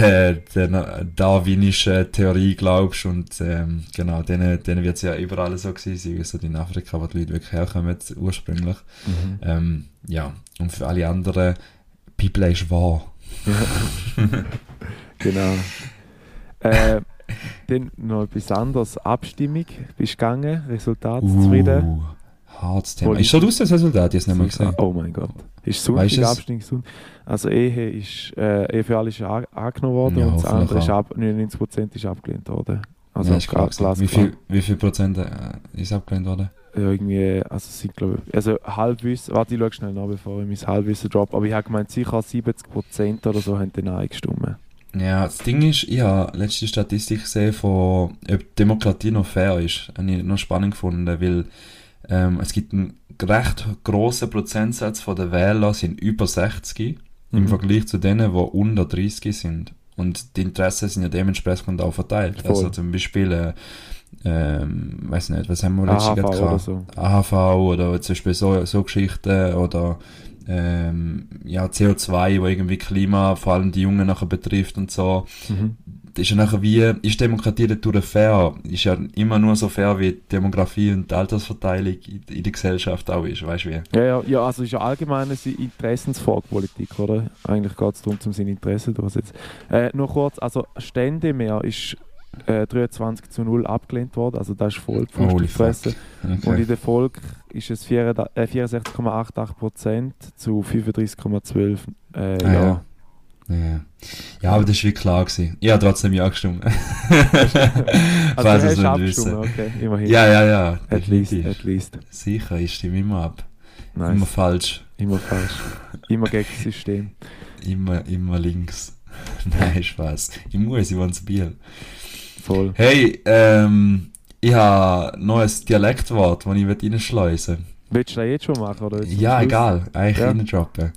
Speaker 1: der, der darwinischen Theorie glaubst und ähm, genau, denen, denen wird es ja überall so gewesen sein, wie in Afrika, wo die Leute wirklich herkommen ursprünglich.
Speaker 2: Mhm.
Speaker 1: Ähm, ja, und für alle anderen, Bibel ist wahr.
Speaker 2: Genau. äh, dann noch etwas anderes. Abstimmung. Bist du gegangen? Resultat zufrieden?
Speaker 1: Uh, hartes Thema.
Speaker 2: Poli-
Speaker 1: Ist schon aus das Resultat, es nicht mehr gesehen.
Speaker 2: Oh mein Gott. Ist Sonntag
Speaker 1: du es?
Speaker 2: Abstimmung Sonntag? Also Ehe ist, äh, Ehe für alle ist an, angenommen worden
Speaker 1: Ja,
Speaker 2: und das andere ist ab, 99% ist abgelehnt worden. Also
Speaker 1: ja, ist klar. Gewesen. wie, viel, wie viel Prozent äh, ist abgelehnt worden?
Speaker 2: Ja, irgendwie, also sind glaube ich, also Halbwissen, warte, ich schaue schnell nach, bevor ich mein Halbwissen drop, aber ich habe gemeint, sicher 70% oder so haben den Nein gestimmt.
Speaker 1: Ja, das Ding ist, ich habe letzte Statistik gesehen von, ob Demokratie noch fair ist. Habe ich noch spannend gefunden, weil ähm, es gibt einen recht grossen Prozentsatz von den Wählern sind über 60 im
Speaker 2: Mhm.
Speaker 1: Vergleich zu denen, die unter 30 sind. Und die Interessen sind ja dementsprechend auch verteilt.
Speaker 2: Voll.
Speaker 1: Also zum Beispiel, äh, ähm, weiß nicht, was haben wir letztes Jahr
Speaker 2: oder
Speaker 1: gehabt?
Speaker 2: so.
Speaker 1: AHV oder zum Beispiel so, so Geschichten oder ähm, ja, CO2, wo irgendwie Klima, vor allem die Jungen nachher betrifft und so.
Speaker 2: Mhm.
Speaker 1: Ist ja nachher wie, ist Demokratie dadurch fair? Ist ja immer nur so fair, wie die Demografie und die Altersverteilung in, der Gesellschaft auch ist, weißt du wie?
Speaker 2: Ja, ja, ja, also ist ja allgemein eine Interessensfrage, Politik, oder? Eigentlich geht es darum, um seine Interessen durchzusetzen. Äh, nur kurz, also Stände mehr ist äh, 23 zu 0 abgelehnt worden, also das ist voll Fresse.
Speaker 1: Okay.
Speaker 2: Und in der Folge ist es 64 äh, 64,88% zu 35,12 äh,
Speaker 1: Ah,
Speaker 2: ja.
Speaker 1: ja. Ja. ja, aber das ist wie klar gewesen. Ich habe trotzdem ja gestimmt.
Speaker 2: Also
Speaker 1: Falls
Speaker 2: du hast
Speaker 1: nicht
Speaker 2: abgestimmt, okay, immerhin.
Speaker 1: Ja, ja, ja.
Speaker 2: At least, at least.
Speaker 1: Sicher, ich stimme immer ab.
Speaker 2: Nice.
Speaker 1: Immer falsch.
Speaker 2: Immer falsch. Immer gegen das System.
Speaker 1: Immer, immer links. Nein, Spaß. Ich muss, ich wohne in Biel.
Speaker 2: Voll.
Speaker 1: Hey, ähm, ich habe noch ein Dialektwort, das ich reinschleusen will.
Speaker 2: Willst du das jetzt schon machen? Oder jetzt
Speaker 1: Ja, egal. Eigentlich
Speaker 2: Ja.
Speaker 1: reindroppen.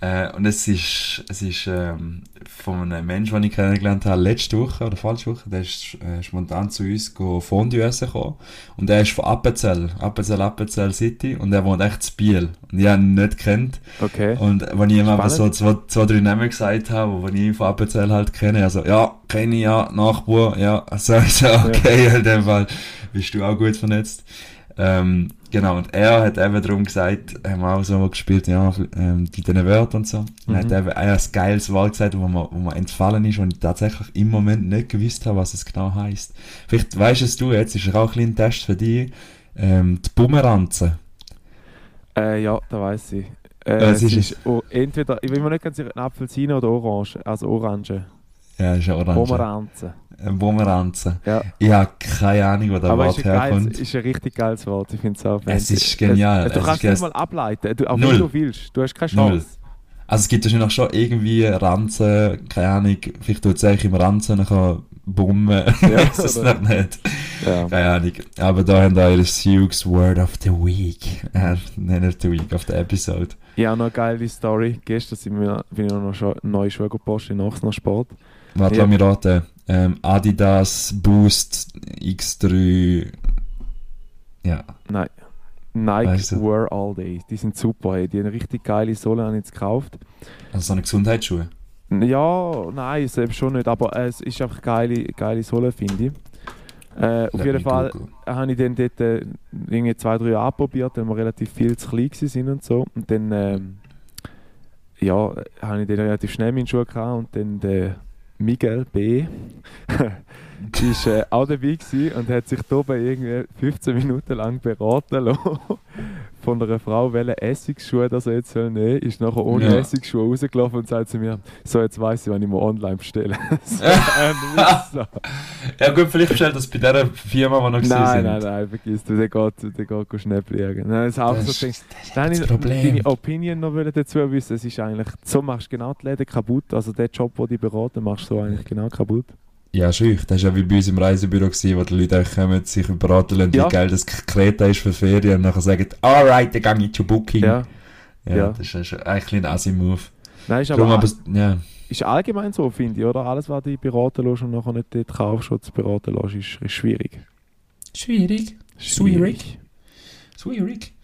Speaker 1: Äh, und es ist, es ist ähm, von einem Menschen, den ich kennengelernt habe, letzte Woche oder falsche Woche, der ist äh, spontan zu uns Fondue essen gekommen. Und er ist von Appenzell, Appenzell, Appenzell City. Und er wohnt echt zu Biel. Und ich habe ihn nicht kennt.
Speaker 2: Okay.
Speaker 1: Und wenn ich ihm aber so zwei, zwei, drei Namen gesagt habe, die ich von Appenzell halt kenne, also, ja, kenne ich, ja, Nachbar, ja, also, also okay, in dem Fall bist du auch gut vernetzt. Ähm, genau, und er hat eben darum gesagt, haben wir auch so gespielt, ja, ähm, die diesen Wörtern und so. Und er hat
Speaker 2: Mhm.
Speaker 1: eben ein geiles Wort gesagt, wo mir, wo mir entfallen ist und ich tatsächlich im Moment nicht gewusst habe, was es genau heißt. Vielleicht weißt es du jetzt, ist auch ein kleiner Test für dich. Ähm, die Bumeranze.
Speaker 2: Äh, ja, da weiß ich. Äh, es
Speaker 1: es
Speaker 2: ist,
Speaker 1: ist-
Speaker 2: oh, entweder, ich bin mir nicht ganz sicher, Apfelsine oder Orange. Also Orange.
Speaker 1: Ja, ist ja orange.
Speaker 2: Pomeranze.
Speaker 1: Ein Bumeranze.
Speaker 2: Ja.
Speaker 1: Ich habe keine Ahnung, wo der
Speaker 2: Aber
Speaker 1: Wort
Speaker 2: ist
Speaker 1: herkommt.
Speaker 2: ist ein richtig geiles Wort. Ich finde es auch
Speaker 1: Es ist genial.
Speaker 2: Es, du
Speaker 1: Es
Speaker 2: kannst
Speaker 1: ist
Speaker 2: es mal ableiten. Du, auch
Speaker 1: Null.
Speaker 2: wenn du willst. Du hast keine
Speaker 1: Null.
Speaker 2: Chance.
Speaker 1: Also es gibt wahrscheinlich schon irgendwie Ranzen, keine Ahnung, vielleicht tut es eigentlich im Ranzen nachher bummen,
Speaker 2: Ja,
Speaker 1: ja, es noch nicht,
Speaker 2: Ja.
Speaker 1: keine Ahnung. Aber da haben wir das Hughes Word of the Week, äh, nicht the Week, of the Episode.
Speaker 2: Ja, noch eine geile Story. Gestern sind wir, bin ich noch schon neue Schuhe gepostet in Ochsner Sport.
Speaker 1: Warte, lass mich raten. Ähm, Adidas Boost X3, ja,
Speaker 2: Nein. Nike
Speaker 1: Weißt du?
Speaker 2: Wear All Day. Die sind super. Hey. Die haben richtig geile Sohlen habe ich jetzt gekauft.
Speaker 1: also so eine Gesundheitsschuhe.
Speaker 2: Ja, nein, selbst schon nicht. Aber äh, es ist einfach geile, geile Sohle, finde ich. Äh, auf jeden Fall
Speaker 1: Google.
Speaker 2: habe ich dann dort äh, irgendwie zwei, drei Jahre probiert, weil wir relativ viel zu klein waren und so. Und dann, ähm, ja, habe ich dann relativ schnell meinen Schuh gehabt und dann der Miguel B. ist äh, auch dabei und hat sich da irgendwie 15 Minuten lang beraten lassen von einer Frau, welche Essigsschuhe das er jetzt soll nehmen ist nachher ohne
Speaker 1: Ja.
Speaker 2: Essigschuhe rausgelaufen und sagt zu mir, so jetzt weiss ich, wann ich mir online bestelle. so.
Speaker 1: Ja gut, vielleicht bestellt das bei dieser Firma, die noch gesehen
Speaker 2: Nein,
Speaker 1: sind.
Speaker 2: nein, nein, vergiss du, der geht, der geht Schnäppli jagen. Nein, das ist auch
Speaker 1: Das
Speaker 2: so
Speaker 1: ist- das ist
Speaker 2: Dann
Speaker 1: das
Speaker 2: ich
Speaker 1: Problem.
Speaker 2: deine Opinion noch dazu wissen. Es ist eigentlich, so machst du genau die Läden kaputt. Also den Job, den die beraten, machst du so eigentlich genau kaputt.
Speaker 1: Ja, schön. Das war ja wie bei uns im Reisebüro, gewesen, wo die Leute kommen, sich beraten lassen,
Speaker 2: Ja.
Speaker 1: wie geil das Kreta ist für Ferien und nachher sagen, alright, dann gehe ich zu Booking.
Speaker 2: Ja.
Speaker 1: ja,
Speaker 2: ja.
Speaker 1: das ist eigentlich ein Assi-Move.
Speaker 2: Nein, ist
Speaker 1: Darum
Speaker 2: aber,
Speaker 1: aber, ja.
Speaker 2: ist allgemein so, finde ich, oder? Alles, was du beraten lässt und nachher nicht kaufst oder beraten lässt, ist, ist schwierig.
Speaker 1: Schwierig. Schwierig. Schwierig.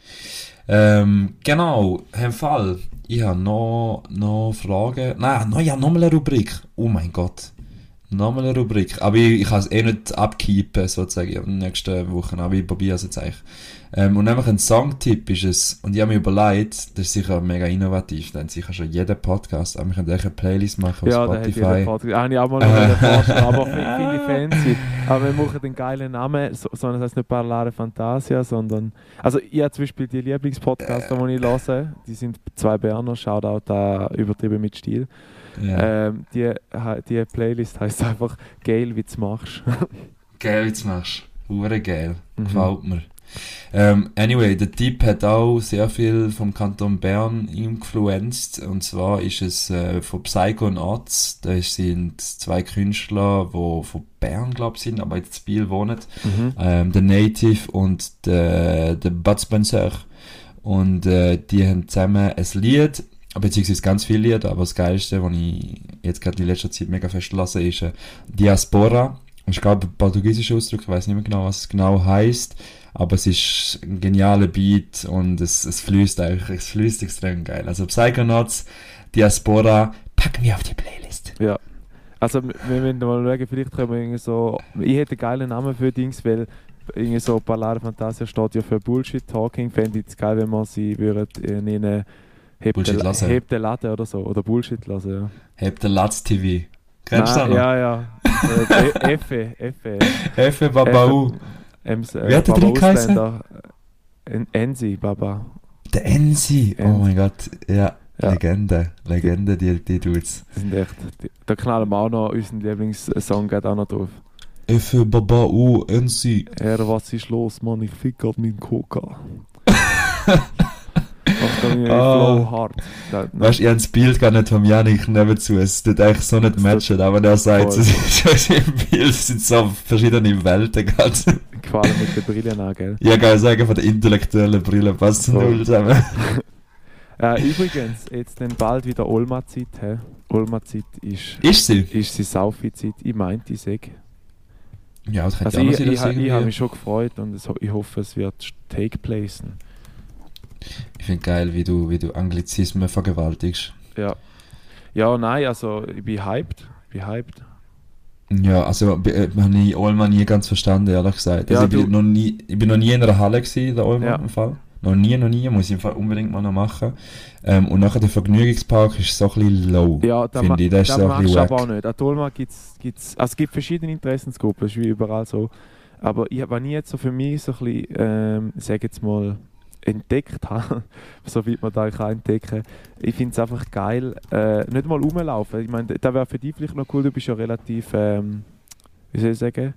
Speaker 1: Ähm, genau, Herr Fall, ich habe noch, noch Fragen. Nein, noch, ja, nochmal eine Rubrik. Oh mein Gott. Nochmal eine Rubrik. Aber ich, ich kann es eh nicht abkeepen, sozusagen, in den nächsten Wochen. Aber ich probiere es jetzt eigentlich. Ähm, und nämlich ein Songtipp ist es, und ich habe mir überlegt, das ist sicher mega innovativ, denn sicher schon jeder Podcast, aber wir können echt eine Playlist machen auf
Speaker 2: Ja,
Speaker 1: Spotify.
Speaker 2: Podcast. Habe ich auch mal noch vorstellen, aber finde ich fancy. Aber wir machen den geilen Namen, so, sondern das heißt nicht Parlare Fantasia, sondern. Also, ich habe zum Beispiel die Lieblingspodcaster, die ich höre, die sind zwei Berner, Shoutout da übertrieben mit Stil.
Speaker 1: Ja.
Speaker 2: Ähm, die, die Playlist heißt einfach Geil, wie du machst.
Speaker 1: Geil, wie du machst. Hure geil.
Speaker 2: Mhm.
Speaker 1: Gefällt mir. Ähm, anyway, der Typ hat auch sehr viel vom Kanton Bern influenced. Und zwar ist es äh, von Psycho und Arts. Das sind zwei Künstler, die von Bern, glaube ich, sind, aber jetzt in Biel wohnen.
Speaker 2: Mhm.
Speaker 1: Ähm, der Native und der, der Bud Spencer. Und äh, die haben zusammen ein Lied, beziehungsweise ganz viele Lieder, aber das Geilste, was ich jetzt gerade in letzter Zeit mega fest lasse, ist äh, Diaspora. Ich glaube, ein portugiesischer Ausdruck, ich weiß nicht mehr genau, was es genau heißt, aber es ist ein genialer Beat und es, es fließt eigentlich, es fließt extrem geil. Also Psychonauts, Diaspora, packen wir auf die Playlist.
Speaker 2: Ja. Also, wir müssen mal schauen, vielleicht können wir irgendwie so. Ich hätte einen geilen Namen für Dings, weil irgendwie so Ballare Fantasia steht ja für Bullshit Talking. Fände ich es geil, wenn man sie würden äh, nennen Heb
Speaker 1: Bullshit
Speaker 2: de,
Speaker 1: lassen.
Speaker 2: Heb de Latte oder so. Oder Bullshit lassen, ja.
Speaker 1: Habt ihr Latz TV? Kennst du das noch?
Speaker 2: Ja, ja. Effe, Effe.
Speaker 1: Effe Babau.
Speaker 2: Äh,
Speaker 1: Wie hat der
Speaker 2: Baba
Speaker 1: Trick geheißen?
Speaker 2: Ausländer. En- Ensi, Baba.
Speaker 1: Der Ensi. Oh mein Gott. Ja,
Speaker 2: Ja.
Speaker 1: Legende. Legende, die, die Dudes.
Speaker 2: Das sind echt. Die, da knallen wir auch noch unseren Lieblingssong geht auch noch drauf.
Speaker 1: Effe Babau, Ensi.
Speaker 2: Herr, was ist los, Mann? Ich fick grad dem Coca. Ich
Speaker 1: Ah.
Speaker 2: flow hard. Da,
Speaker 1: Weißt du, ich habe das Bild gar nicht vom Janik nebenzu. Es tut eigentlich so nicht matchen, aber er sagt, es ist im Bild, sind so verschiedene Welten gerade.
Speaker 2: gefallen mit den Brillen an, gell?
Speaker 1: Ja, kann ich sagen, von der intellektuellen Brille passt
Speaker 2: Voll.
Speaker 1: null zusammen.
Speaker 2: Äh, übrigens, jetzt dann bald wieder Olma-Zeit. Olma-Zeit ist,
Speaker 1: Ist sie?
Speaker 2: ist die Saufi-Zeit. Ich meinte, ich sage.
Speaker 1: Ja, das könnte
Speaker 2: Also ich,
Speaker 1: auch
Speaker 2: ich, ich, ich habe mich schon gefreut und ich hoffe, es wird take placen.
Speaker 1: Ich finde geil, wie du, wie du Anglizismen vergewaltigst.
Speaker 2: Ja. Ja, nein, also ich bin hyped. Ich bin hyped.
Speaker 1: Ja, also äh, habe ich Olma nie ganz verstanden, ehrlich gesagt. Also
Speaker 2: Ja,
Speaker 1: ich, bin noch nie, ich bin noch nie in einer Halle gewesen, der Olma
Speaker 2: Ja.
Speaker 1: im Fall. Noch nie, noch nie, muss ich im Fall unbedingt mal noch machen. Ähm, und nachher der Vergnügungspark ist so ein bisschen low,
Speaker 2: Ja, da,
Speaker 1: finde ich. Das ist
Speaker 2: da
Speaker 1: so
Speaker 2: machst du aber auch nicht. An Dolma gibt's, gibt's, also es gibt verschiedene Interessensgruppen, das ist wie überall so. Aber ich habe nie jetzt so für mich so ein bisschen, ähm, ich sage jetzt mal, entdeckt habe, so weit man da kann entdecken. Ich finde es einfach geil, äh, nicht mal rumlaufen. Ich meine, da wäre für dich vielleicht noch cool, du bist ja relativ, ähm, wie soll ich sagen,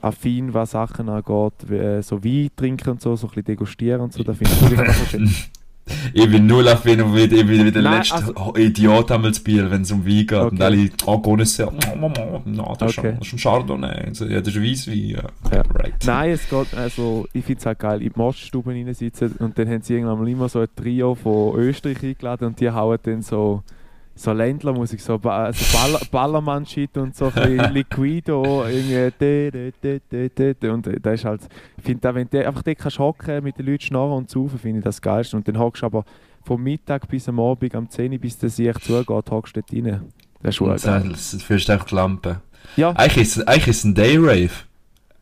Speaker 2: affin, was Sachen angeht, wie, äh, so Wein trinken und so, so ein bisschen degustieren und so, da finde ich vielleicht noch schön.
Speaker 1: Ich bin null affin und wie, ich bin wie der
Speaker 2: Nein,
Speaker 1: letzte
Speaker 2: also-
Speaker 1: Idiot zu Biel, wenn es um Wein geht. Und
Speaker 2: Okay.
Speaker 1: alle, oh, oh, Mama, no, das, ist
Speaker 2: Okay.
Speaker 1: ist ein Chardonnay. Ja, das ist Weisswein, ja.
Speaker 2: Ja.
Speaker 1: Right.
Speaker 2: Nein, es geht, also ich finde es halt geil, in die Moststube reinsitzen und dann haben sie irgendwann mal immer so ein Trio von Österreich eingeladen und die hauen dann so, so Ländlermusik, so, ba so Baller Ballermann-Shit und so ein Liquido, irgendwie de, de, de, und äh, das ist halt, ich finde wenn du einfach dort kannst hocken, mit den Leuten schnarren und saufen, finde ich das geilste und dann hockst du aber vom Mittag bis am Abend, am 10 Uhr, bis der Sieg zugeht, hockst du dort rein. Das ist schon geil.
Speaker 1: das fühlst du echt die Lampe.
Speaker 2: Ja,
Speaker 1: Eigentlich ist, eigentlich ist es ein Day-Rave.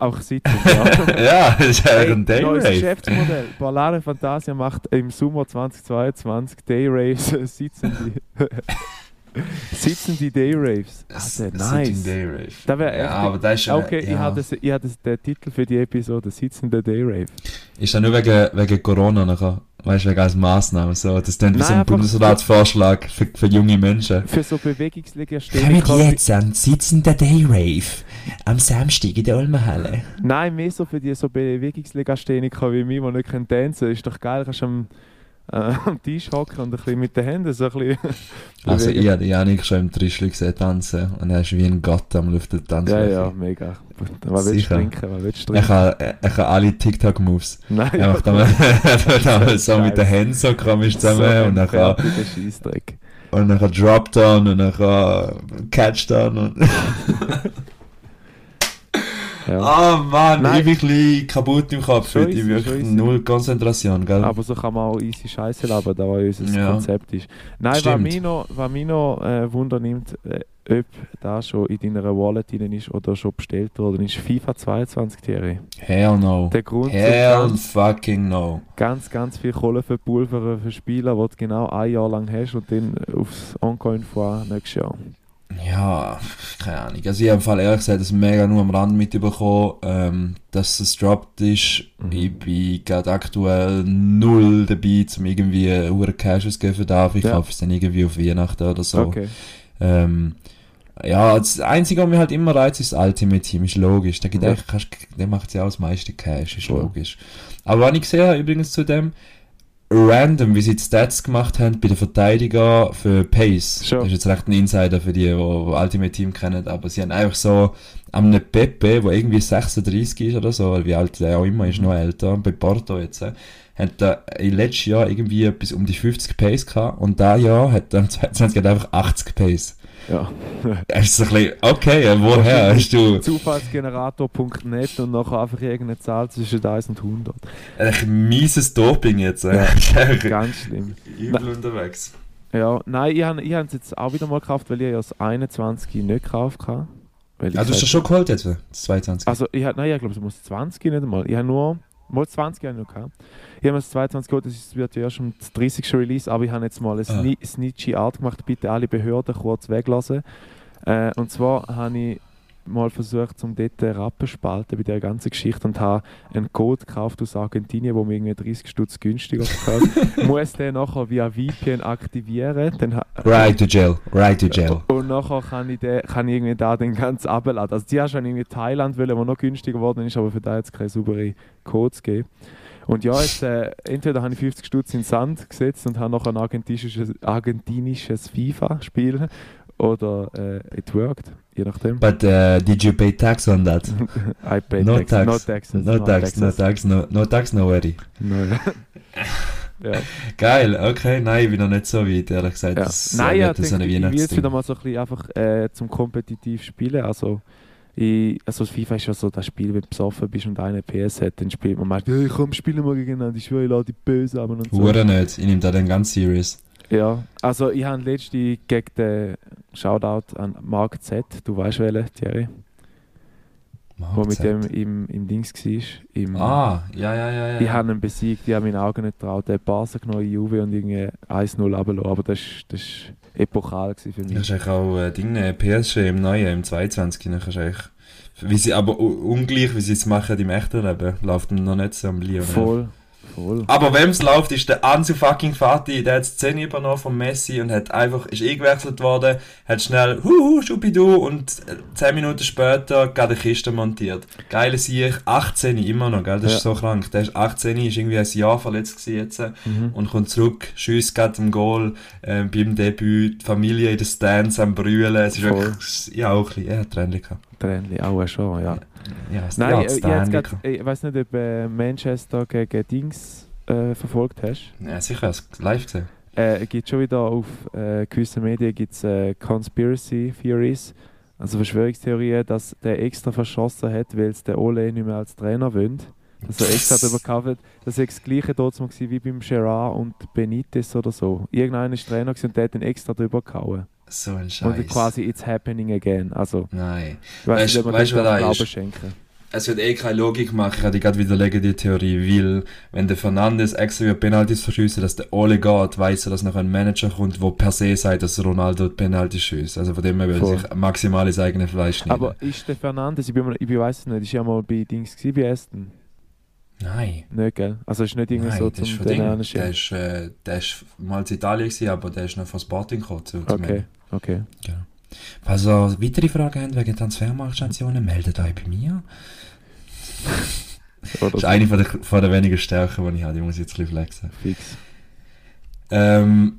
Speaker 2: Auch sitzen, ja.
Speaker 1: ja, das ist
Speaker 2: Hey,
Speaker 1: ein
Speaker 2: neues
Speaker 1: Day-Rave.
Speaker 2: Geschäftsmodell. Ballare Fantasia macht im Sommer 2022 Day Raves sitzende. Sitzende Day Raves. Also, nice.
Speaker 1: Day Rave.
Speaker 2: Das wäre
Speaker 1: Ja, aber das ist schon.
Speaker 2: okay, ich
Speaker 1: ja.
Speaker 2: habe das- ich habe das- den Titel für die Episode Sitzende Day Rave.
Speaker 1: Ist ja nur wegen, wegen Corona nachher. Weißt du, wegen als Maßnahme. So, das ist dann wie so ein Bundesratsvorschlag für, für junge Menschen.
Speaker 2: Für so Bewegungslegastheniker. wie-
Speaker 1: an sitzender Day Rave am Samstag in der Olmenhalle.
Speaker 2: Nein, mehr so für die so Bewegungslegastheniker wie mich, die nicht können tanzen Ist doch geil, kannst am, äh, am Tisch hocken und ein bisschen mit den Händen so ein bisschen
Speaker 1: Also, ich habe Janik schon im Trischli gesehen tanzen und er ist wie ein Gott am Luft der
Speaker 2: Ja, ja, mega. Was willst du trinken? Was willst du
Speaker 1: Er
Speaker 2: trinken?
Speaker 1: kann, er kann alle TikTok-Moves.
Speaker 2: Nein,
Speaker 1: Er macht einmal, einmal so mit den. Händen so komisch
Speaker 2: so
Speaker 1: zusammen
Speaker 2: ein
Speaker 1: und dann kann, und dann kann Drop-Down und dann kann Catch-Down und...
Speaker 2: Ja.
Speaker 1: Ah Mann,
Speaker 2: Nein.
Speaker 1: ich bin ein bisschen kaputt im Kopf.
Speaker 2: Schon
Speaker 1: Ich wirklich null Konzentration, gell?
Speaker 2: Aber so kann man auch easy Scheiße labern, da was unser
Speaker 1: Ja.
Speaker 2: Konzept ist. Nein, was mich noch, was mich noch äh, Wunder nimmt, äh, ob da schon in deiner Wallet drin ist oder schon bestellt worden ist, FIFA 22 Thierry.
Speaker 1: Hell no.
Speaker 2: Der Grund,
Speaker 1: Hell
Speaker 2: ganz,
Speaker 1: fucking no.
Speaker 2: ganz, ganz viel Kohle für Pulver für Spieler, die du genau ein Jahr lang hast und dann aufs Ongoing vor nächstes Jahr.
Speaker 1: Ja, keine Ahnung. Also ich habe im Fall ehrlich gesagt das mega nur am Rand mitbekommen, ähm, dass es droppt ist.
Speaker 2: Mhm.
Speaker 1: Ich bin gerade aktuell null dabei, um irgendwie hure Cash auszugeben für darf. Ich
Speaker 2: Ja.
Speaker 1: kaufe es dann irgendwie auf Weihnachten oder so.
Speaker 2: Okay.
Speaker 1: Ähm, ja, das Einzige, was mir halt immer reizt, ist das Ultimate Team, ist logisch. Der,
Speaker 2: Ja.
Speaker 1: der, macht ja auch das meiste Cash, ist
Speaker 2: Voll.
Speaker 1: logisch. Aber was ich gesehen habe, übrigens zu dem, random, wie sie die Stats gemacht haben bei den Verteidigern für Pace.
Speaker 2: Schon.
Speaker 1: Das ist jetzt recht ein Insider für die, die, die Ultimate Team kennen, aber sie haben einfach so am einem Pepe, der irgendwie 36 ist oder so, wie alt der auch immer ist, noch älter, bei Porto jetzt, äh, hat er im letzten Jahr irgendwie etwas um die 50 Pace gehabt und da Jahr hat er im 22 hat er einfach 80 Pace.
Speaker 2: Ja.
Speaker 1: Er ist so ein bisschen, okay, äh, woher hast du
Speaker 2: Zufallsgenerator.net und nachher einfach irgendeine Zahl zwischen 1 und 100.
Speaker 1: ein mieses Doping jetzt? Äh?
Speaker 2: Ja. Ganz schlimm.
Speaker 1: übel unterwegs.
Speaker 2: Ja, nein, ich habe ich es jetzt auch wieder mal gekauft, weil ich ja das 21 nicht gekauft habe. Weil
Speaker 1: Ah, du hast
Speaker 2: gesagt-
Speaker 1: das schon geholt jetzt, das 22?
Speaker 2: Also, ich nein, ich glaube, es muss 20 nicht einmal. Ich habe nur, mal 20 habe ich noch gehabt. Ich habe das 22 geholt, das ist- wird ja um das 30. Release, aber ich habe jetzt mal eine
Speaker 1: Ah.
Speaker 2: Sni snitchy Art gemacht, bitte alle Behörden kurz weglassen. Äh, und zwar habe ich mal versucht, um dort Rappen zu spalten bei der ganzen Geschichte und habe einen Code gekauft aus Argentinien, wo mir irgendwie 30 Stutz günstiger verkauft. Muss den nachher via VPN aktivieren. Dann
Speaker 1: right to jail, right to jail.
Speaker 2: und nachher kann ich, den, kann ich irgendwie da den ganz abladen. Also die hast schon irgendwie Thailand wollen, wo noch günstiger geworden ist, aber für da jetzt keine saubere Codes gegeben. Und ja, jetzt, äh, entweder habe ich 50 Stutz in den Sand gesetzt und habe noch ein argentinisches, argentinisches FIFA-Spiel oder äh, it worked, je nachdem.
Speaker 1: But uh, did you pay tax on that?
Speaker 2: I paid
Speaker 1: No
Speaker 2: tax,
Speaker 1: tax.
Speaker 2: no taxes.
Speaker 1: No tax, no tax, no, no tax, no worry.
Speaker 2: No. ja.
Speaker 1: Geil, okay, nein, ich bin noch nicht so weit, ehrlich gesagt.
Speaker 2: Ja.
Speaker 1: Das
Speaker 2: Nein, ja,
Speaker 1: so eine
Speaker 2: denke, ich will jetzt wieder mal so ein bisschen einfach äh, zum kompetitiv spielen. Also, ich, also FIFA ist ja so das Spiel, wenn du besoffen bist und einer PS hat, dann spielt man meistens, hey, komm, spielen wir gegeneinander, ich schwöre, ich lade die Böse an und so.
Speaker 1: Hure nicht, ich nehme da den ganz serious.
Speaker 2: Ja, also ich habe letzte gegen den Shoutout an Mark Z, du weißt welchen, Thierry, wo mit dem im, im Dings war. Im,
Speaker 1: Ah, ja, ja, ja, ja.
Speaker 2: Ich habe ihn besiegt, ich habe meinen Augen nicht getraut. Der hat Barca genommen in Juve und irgendwie 1-0 runtergelassen. Aber das war epochal für
Speaker 1: Du
Speaker 2: mich.
Speaker 1: hast eigentlich auch äh, Dinge, PSG im Neuen, im 22, dann kannst du eigentlich, wie sie, aber ungleich, wie sie es machen im echten Leben, läuft noch nicht so am Lyon.
Speaker 2: Voll, voll.
Speaker 1: Aber wem es läuft, ist der Ansu fucking Fati, der hat die Szene übernommen von Messi und hat einfach, ist eingewechselt worden, hat schnell, huhu, schupidu und äh, 10 Minuten später gerade eine Kiste montiert. Geile Sieg, 18 immer noch, gell, das ist so krank. Der ist 18, ist irgendwie ein Jahr verletzt gewesen jetzt äh,
Speaker 2: Mhm.
Speaker 1: und kommt zurück, schießt gerade im Goal, äh, beim Debüt, die Familie in den Stands am Brüllen, es ist
Speaker 2: Voll.
Speaker 1: wirklich, ja auch ein bisschen, er hat Tränchen gehabt.
Speaker 2: Tränchen, auch schon, ja.
Speaker 1: Ja,
Speaker 2: Nein, äh,
Speaker 1: es
Speaker 2: ich, jetzt
Speaker 1: Tränchen
Speaker 2: grad, ich weiß nicht, ob äh, Manchester gegen Dings äh, verfolgt hast.
Speaker 1: Ja, sicher, hast du live gesehen.
Speaker 2: Äh, gibt schon wieder auf äh, gewissen Medien gibt's, äh, Conspiracy Theories, also Verschwörungstheorien, dass der extra verschossen hat, weil es der Ole nicht mehr als Trainer will. Dass er extra darüber gecovert Das war das gleiche dort wie beim Gerard und Benitez oder so. Irgendeiner ist Trainer und der hat den extra drüber gehauen.
Speaker 1: So ein Scheiß.
Speaker 2: quasi it's happening again. Also,
Speaker 1: Nein.
Speaker 2: weiß
Speaker 1: Weißt- du, wer da ist?
Speaker 2: schenken.
Speaker 1: es wird eh keine Logik machen, ich die gerade widerlegen, die Theorie, weil, wenn der Fernandes extra wie Penalties verschießt, dass der Ole geht, weiss er, dass noch ein Manager kommt, der per se sagt, dass Ronaldo Penalty schießt. Also von dem her will sich maximal ins eigene Fleisch schneiden.
Speaker 2: Aber ist der Fernandes, ich, bin, ich weiss es nicht, ist ja mal bei Dings gewesen, bei Aston?
Speaker 1: Nein.
Speaker 2: Nicht, gell? Also ist nicht irgendwie
Speaker 1: Nein,
Speaker 2: so
Speaker 1: ist
Speaker 2: zum den
Speaker 1: Ding. Der ist, äh, der ist mal in Italien gewesen, aber der ist noch von Sporting gekommen.
Speaker 2: Okay, okay.
Speaker 1: Genau. Falls ihr weitere Fragen habt wegen Transfermarktstationen, meldet euch bei mir. Das ist eine von der, von der wenigen Stärken, die ich habe, die muss ich jetzt ein bisschen flexen.
Speaker 2: fix.
Speaker 1: Ähm,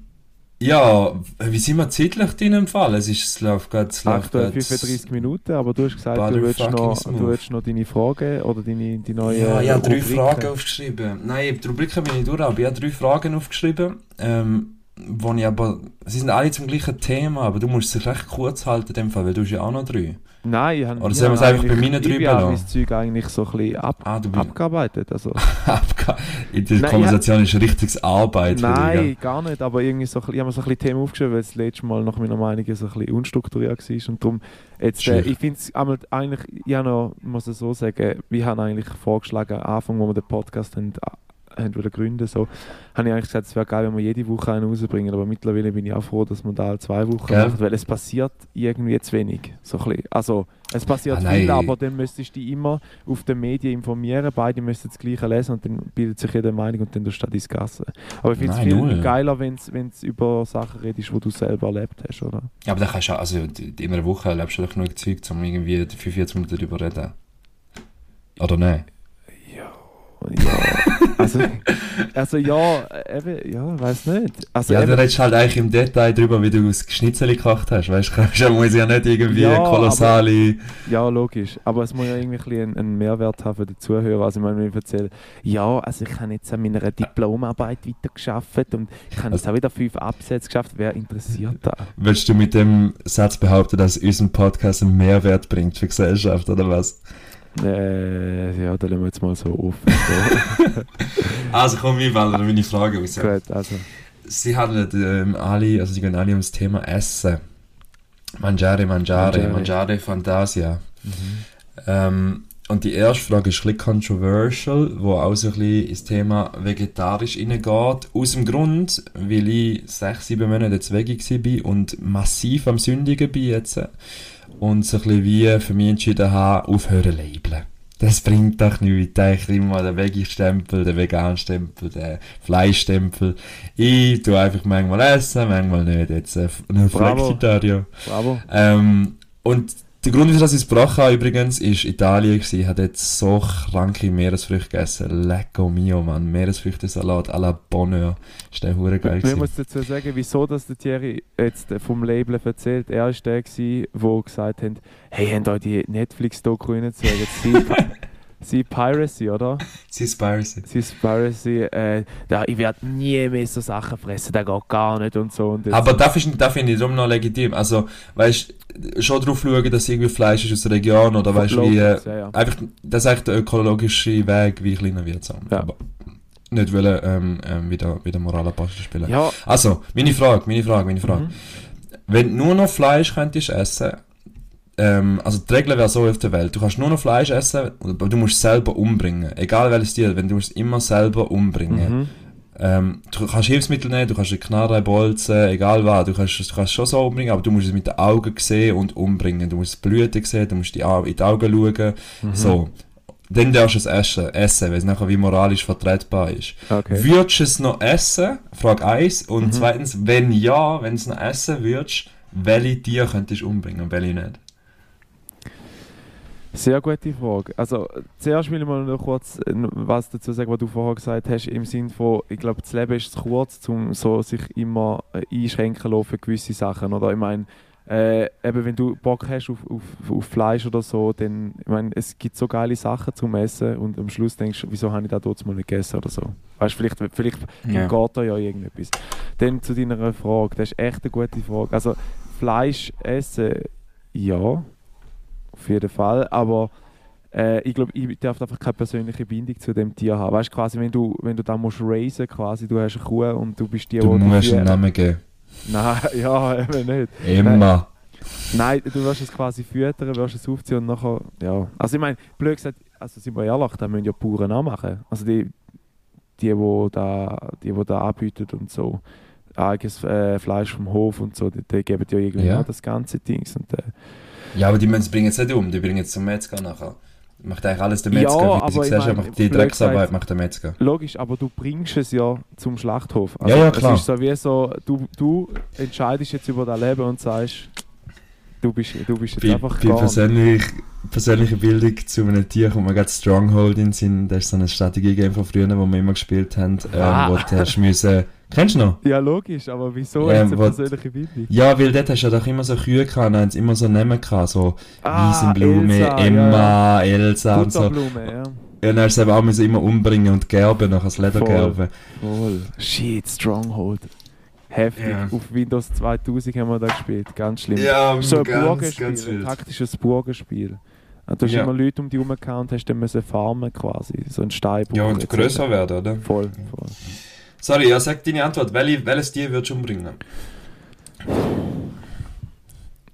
Speaker 1: ja, wie sind wir zeitlich drin im Fall? Es, ist, es läuft gerade... es läuft
Speaker 2: Aktuell
Speaker 1: gerade-
Speaker 2: 35 Minuten, aber du hast gesagt, du
Speaker 1: Butter
Speaker 2: willst, noch,
Speaker 1: smooth.
Speaker 2: du willst noch deine Fragen oder deine, die neue
Speaker 1: Ja, ich habe drei. Fragen aufgeschrieben. Nein, die Rubriken bin ich durch, aber ich habe drei Fragen aufgeschrieben. Ähm, wo ich aber... Sie sind alle zum gleichen Thema, aber du musst es recht kurz halten in dem Fall, weil du hast ja auch noch drei.
Speaker 2: Nein, ich habe
Speaker 1: Oder sollen wir es einfach bei meinen drei
Speaker 2: Ich habe mein Zeug eigentlich so ein bisschen ab,
Speaker 1: Ah,
Speaker 2: abgearbeitet. Also,
Speaker 1: In der
Speaker 2: Nein,
Speaker 1: Konversation ist richtiges Arbeit dich,
Speaker 2: nein,
Speaker 1: gell?
Speaker 2: gar nicht, aber irgendwie so, ich habe mir so ein bisschen Themen aufgeschrieben, weil es das letzte Mal nach meiner Meinung so ein bisschen unstrukturiert war und darum, jetzt, äh, ich finde es eigentlich, ich habe noch, muss ich so sagen, wir haben eigentlich vorgeschlagen, am Anfang, wo wir den Podcast haben, haben wollen gründen, so, habe ich eigentlich gesagt, es wäre geil, wenn wir jede Woche einen rausbringen, aber mittlerweile bin ich auch froh, dass man da alle zwei Wochen
Speaker 1: Gell?
Speaker 2: macht, weil es passiert irgendwie zu wenig, so ein bisschen. Also, es passiert
Speaker 1: Ah,
Speaker 2: viel, aber dann müsstest du dich immer auf den Medien informieren, beide müssen das Gleiche lesen und dann bildet sich jede Meinung und dann du das Gassen. Aber ich finde es viel
Speaker 1: null.
Speaker 2: geiler, wenn du über Sachen redest, die du selber erlebt hast, oder?
Speaker 1: Ja, aber dann kannst du auch, also in einer Woche erlebst du doch genug Zeug, um irgendwie 45 Minuten darüber zu reden. Oder nein?
Speaker 2: Ja, ja. Also, also ja, äh, eben, ja, weiß nicht. Also
Speaker 1: Ja,
Speaker 2: eben,
Speaker 1: dann redest du halt eigentlich im Detail darüber, wie du das Schnitzel gekocht hast, weißt du? Muss ja nicht irgendwie
Speaker 2: Ja,
Speaker 1: kolossale...
Speaker 2: ja, logisch. Aber es muss ja irgendwie ein einen, einen Mehrwert haben für den Zuhörer. Also, ich meine, wenn ich erzähle, ja, also ich habe jetzt an meiner Diplomarbeit weitergearbeitet und ich habe jetzt
Speaker 1: Also-
Speaker 2: auch wieder fünf Absätze geschafft. Wer interessiert da?
Speaker 1: Willst du mit dem Satz behaupten, dass unser Podcast einen Mehrwert bringt für die Gesellschaft, oder was?
Speaker 2: Äh, ja, da lassen wir jetzt mal so offen. So.
Speaker 1: Also komm, wir wählen meine Frage aus.
Speaker 2: Gut, also.
Speaker 1: Sie handeln ähm, alle, also sie gehen alle ums Thema Essen. Mangiare, mangiare,
Speaker 2: Mangiare.
Speaker 1: mangiare, Fantasia. Ähm, und die erste Frage ist ein bisschen controversial, wo auch so ein bisschen ins Thema vegetarisch reingeht. Aus dem Grund, weil ich sechs, sieben Monate jetzt Veggie war und massiv am Sündigen bin jetzt. Und so ein bisschen wie für mich entschieden habe, aufhören labeln. Das bringt doch nichts. Ich immer den Veggie-Stempel, den Vegan-Stempel, den Fleischstempel. Ich tue einfach manchmal essen, manchmal nicht. Jetzt äh, ein
Speaker 2: Bravo. Bravo.
Speaker 1: Ähm, und der Grund, wieso ich es gebrochen habe übrigens, ist Italien gewesen. Ich habe dort so kranke Meeresfrüchte gegessen. Lecco mio, Mann. Meeresfrüchtesalat à la Bonheur. Ist der hure geil
Speaker 2: Ich
Speaker 1: gewesen.
Speaker 2: muss dazu sagen, wieso dass der Thierry jetzt vom Label erzählt. Er war der, der gesagt hat, hey, habt ihr die Netflix-Doku reingezogen? Sie, Piracy, oder?
Speaker 1: Seaspiracy.
Speaker 2: Sie Piracy, äh, da, ich werde nie mehr so Sachen fressen, das geht gar nicht und so. Und
Speaker 1: Aber das, ist, das finde ich darum noch legitim. Also, weißt schon drauf schauen, dass irgendwie Fleisch ist aus der Region oder weißt wie. Äh,
Speaker 2: ja, ja.
Speaker 1: einfach, das ist eigentlich der ökologische Weg, wie kleiner wird. So.
Speaker 2: Ja.
Speaker 1: Aber nicht wollen, ähm, ähm, wieder, wieder Moralapostel spielen.
Speaker 2: Ja,
Speaker 1: Also, meine Frage, meine Frage, meine Frage.
Speaker 2: mhm.
Speaker 1: Wenn du nur noch Fleisch könntest essen, ähm, also die Regel wäre so auf der Welt, du kannst nur noch Fleisch essen, aber du musst es selber umbringen. Egal welches Tier, wenn du musst es immer selber umbringen.
Speaker 2: Mhm.
Speaker 1: Ähm, du kannst Hilfsmittel nehmen, du kannst eine Knarre, Bolzen, egal was, du kannst, du kannst es schon so umbringen, aber du musst es mit den Augen sehen und umbringen. Du musst das Bluten sehen, du musst die, Au- in die Augen schauen,
Speaker 2: Mhm.
Speaker 1: so. Dann darfst du es essen, essen weil es nachher wie moralisch vertretbar ist.
Speaker 2: Okay.
Speaker 1: Würdest du es noch essen? Frage 1. Und
Speaker 2: Mhm.
Speaker 1: zweitens, wenn ja, wenn du es noch essen würdest, welche Tiere könntest du umbringen und welche nicht?
Speaker 2: Sehr gute Frage. Also, zuerst will ich mal noch kurz äh, was dazu sagen, was du vorher gesagt hast, im Sinne von, ich glaube, das Leben ist zu kurz, um so sich immer äh, einschränken lassen für gewisse Sachen. Oder ich meine, äh, eben wenn du Bock hast auf, auf, auf Fleisch oder so, dann, ich meine, es gibt so geile Sachen zum Essen und am Schluss denkst du, wieso habe ich das dort mal nicht gegessen oder so. Weißt du, vielleicht, vielleicht
Speaker 1: Ja.
Speaker 2: geht da ja irgendetwas. Dann zu deiner Frage, das ist echt eine gute Frage. Also Fleisch essen, ja, auf jeden Fall, aber äh, ich glaube, ich darf einfach keine persönliche Bindung zu dem Tier haben. Weißt du, quasi, wenn du, wenn du da musst raisen, quasi, du hast eine Kuh und du bist die,
Speaker 1: Du
Speaker 2: die
Speaker 1: musst
Speaker 2: die-
Speaker 1: einen Namen geben.
Speaker 2: Nein, ja, eben nicht.
Speaker 1: Immer.
Speaker 2: Nein, du wirst es quasi füttern, wirst es aufziehen und nachher, ja. Also ich meine, blöd gesagt, also sind wir ehrlich, da müssen ja Bauern auch machen. Also die, die, die da, die, die da anbieten und so, eigenes äh, Fleisch vom Hof und so, die, die geben ja irgendwie
Speaker 1: Ja.
Speaker 2: das ganze Ding. Und, äh,
Speaker 1: Ja, aber die müssen- bringen es nicht um, die bringen es zum Metzger nachher. Macht eigentlich alles der
Speaker 2: Ja,
Speaker 1: Metzger, wie du hast,
Speaker 2: meine,
Speaker 1: macht die Drecksarbeit macht der Metzger.
Speaker 2: logisch, aber du bringst es ja zum Schlachthof.
Speaker 1: Ja, ja,
Speaker 2: Es
Speaker 1: klar.
Speaker 2: ist so wie so, du, du entscheidest jetzt über dein Leben und sagst, du bist, du bist jetzt
Speaker 1: Bei,
Speaker 2: einfach
Speaker 1: bei persönlich, persönlicher Bildung zu einem Tier kommt mir gerade Stronghold in den Sinn. Das ist so ein Strategie-Game von früher, wo wir immer gespielt haben, ähm,
Speaker 2: Ah.
Speaker 1: wo du hast müssen... Kennst du noch?
Speaker 2: Ja, logisch, aber wieso
Speaker 1: Ja,
Speaker 2: jetzt eine persönliche Bildung?
Speaker 1: Ja, weil dort hast du ja doch immer so Kühe gehabt, und haben sie immer so Namen gehabt, so Wiesenblume,
Speaker 2: Ah, Elsa,
Speaker 1: Emma,
Speaker 2: ja,
Speaker 1: Elsa und so.
Speaker 2: Butterblume, ja.
Speaker 1: Ja, dann hast du sie eben auch immer umbringen und gerben, nachher das Leder
Speaker 2: Voll.
Speaker 1: gerben.
Speaker 2: Voll. Shit, Stronghold. Heftig.
Speaker 1: Ja.
Speaker 2: Auf Windows 2000 haben wir da gespielt. Ganz schlimm.
Speaker 1: Ja,
Speaker 2: so ein
Speaker 1: ganz,
Speaker 2: Burgenspiel,
Speaker 1: ganz
Speaker 2: ein taktisches Burgenspiel. Und du hast
Speaker 1: Ja.
Speaker 2: immer Leute um die herum und hast dann müssen farmen quasi. So ein Steinburg.
Speaker 1: Ja, und größer werden, oder?
Speaker 2: Voll, voll.
Speaker 1: Sorry, ja, sag deine Antwort. Welche, welches Tier würdest du umbringen?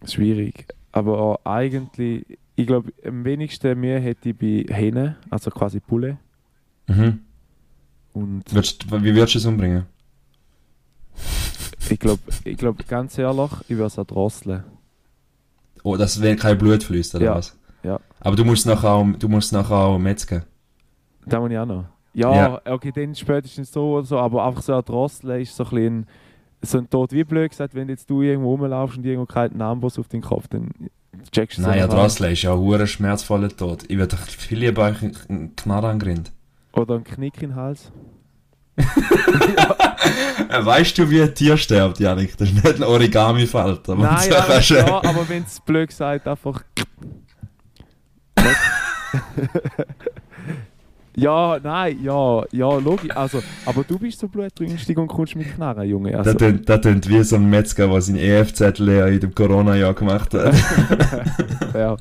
Speaker 2: Schwierig. Aber auch eigentlich, ich glaube, am wenigsten Mühe hätte ich bei Hähnen, also quasi Bulle.
Speaker 1: Mhm.
Speaker 2: Und
Speaker 1: wie würdest du es umbringen?
Speaker 2: Ich glaube, ich glaub, ganz ehrlich, ich würde es auch drosseln.
Speaker 1: Oh, dass wenn kein Blut fließt, oder
Speaker 2: Ja,
Speaker 1: was?
Speaker 2: ja.
Speaker 1: Aber du musst nachher auch, du musst nachher auch metzgen.
Speaker 2: Da muss ich auch noch. Ja,
Speaker 1: Ja.
Speaker 2: okay, dann spätestens so oder so, aber einfach so ein Drosseln ist so ein bisschen so ein Tod wie blöd gesagt, wenn jetzt du irgendwo rumlaufst und irgendwo kein Amboss auf den Kopf, dann checkst du
Speaker 1: Nein, ja,
Speaker 2: nachher.
Speaker 1: Drosseln ist ja ein schmerzvoller Tod. Ich würde viel lieber einen einen Knarre angrind.
Speaker 2: Oder ein Knick in den Hals.
Speaker 1: Äh, Weißt du, wie ein Tier stirbt, Janik? Das ist nicht ein Origami-Falter.
Speaker 2: Nein,
Speaker 1: kannst du-
Speaker 2: ja, aber wenn es blöd gesagt einfach. ja, nein, ja, ja, logisch. Also, aber du bist so blutrünstig und kommst mit Knarren, Junge. Also,
Speaker 1: Das tönt- das tönt wie so ein Metzger, der sein EFZ-Lehrer in dem Corona-Jahr gemacht hat.
Speaker 2: ja,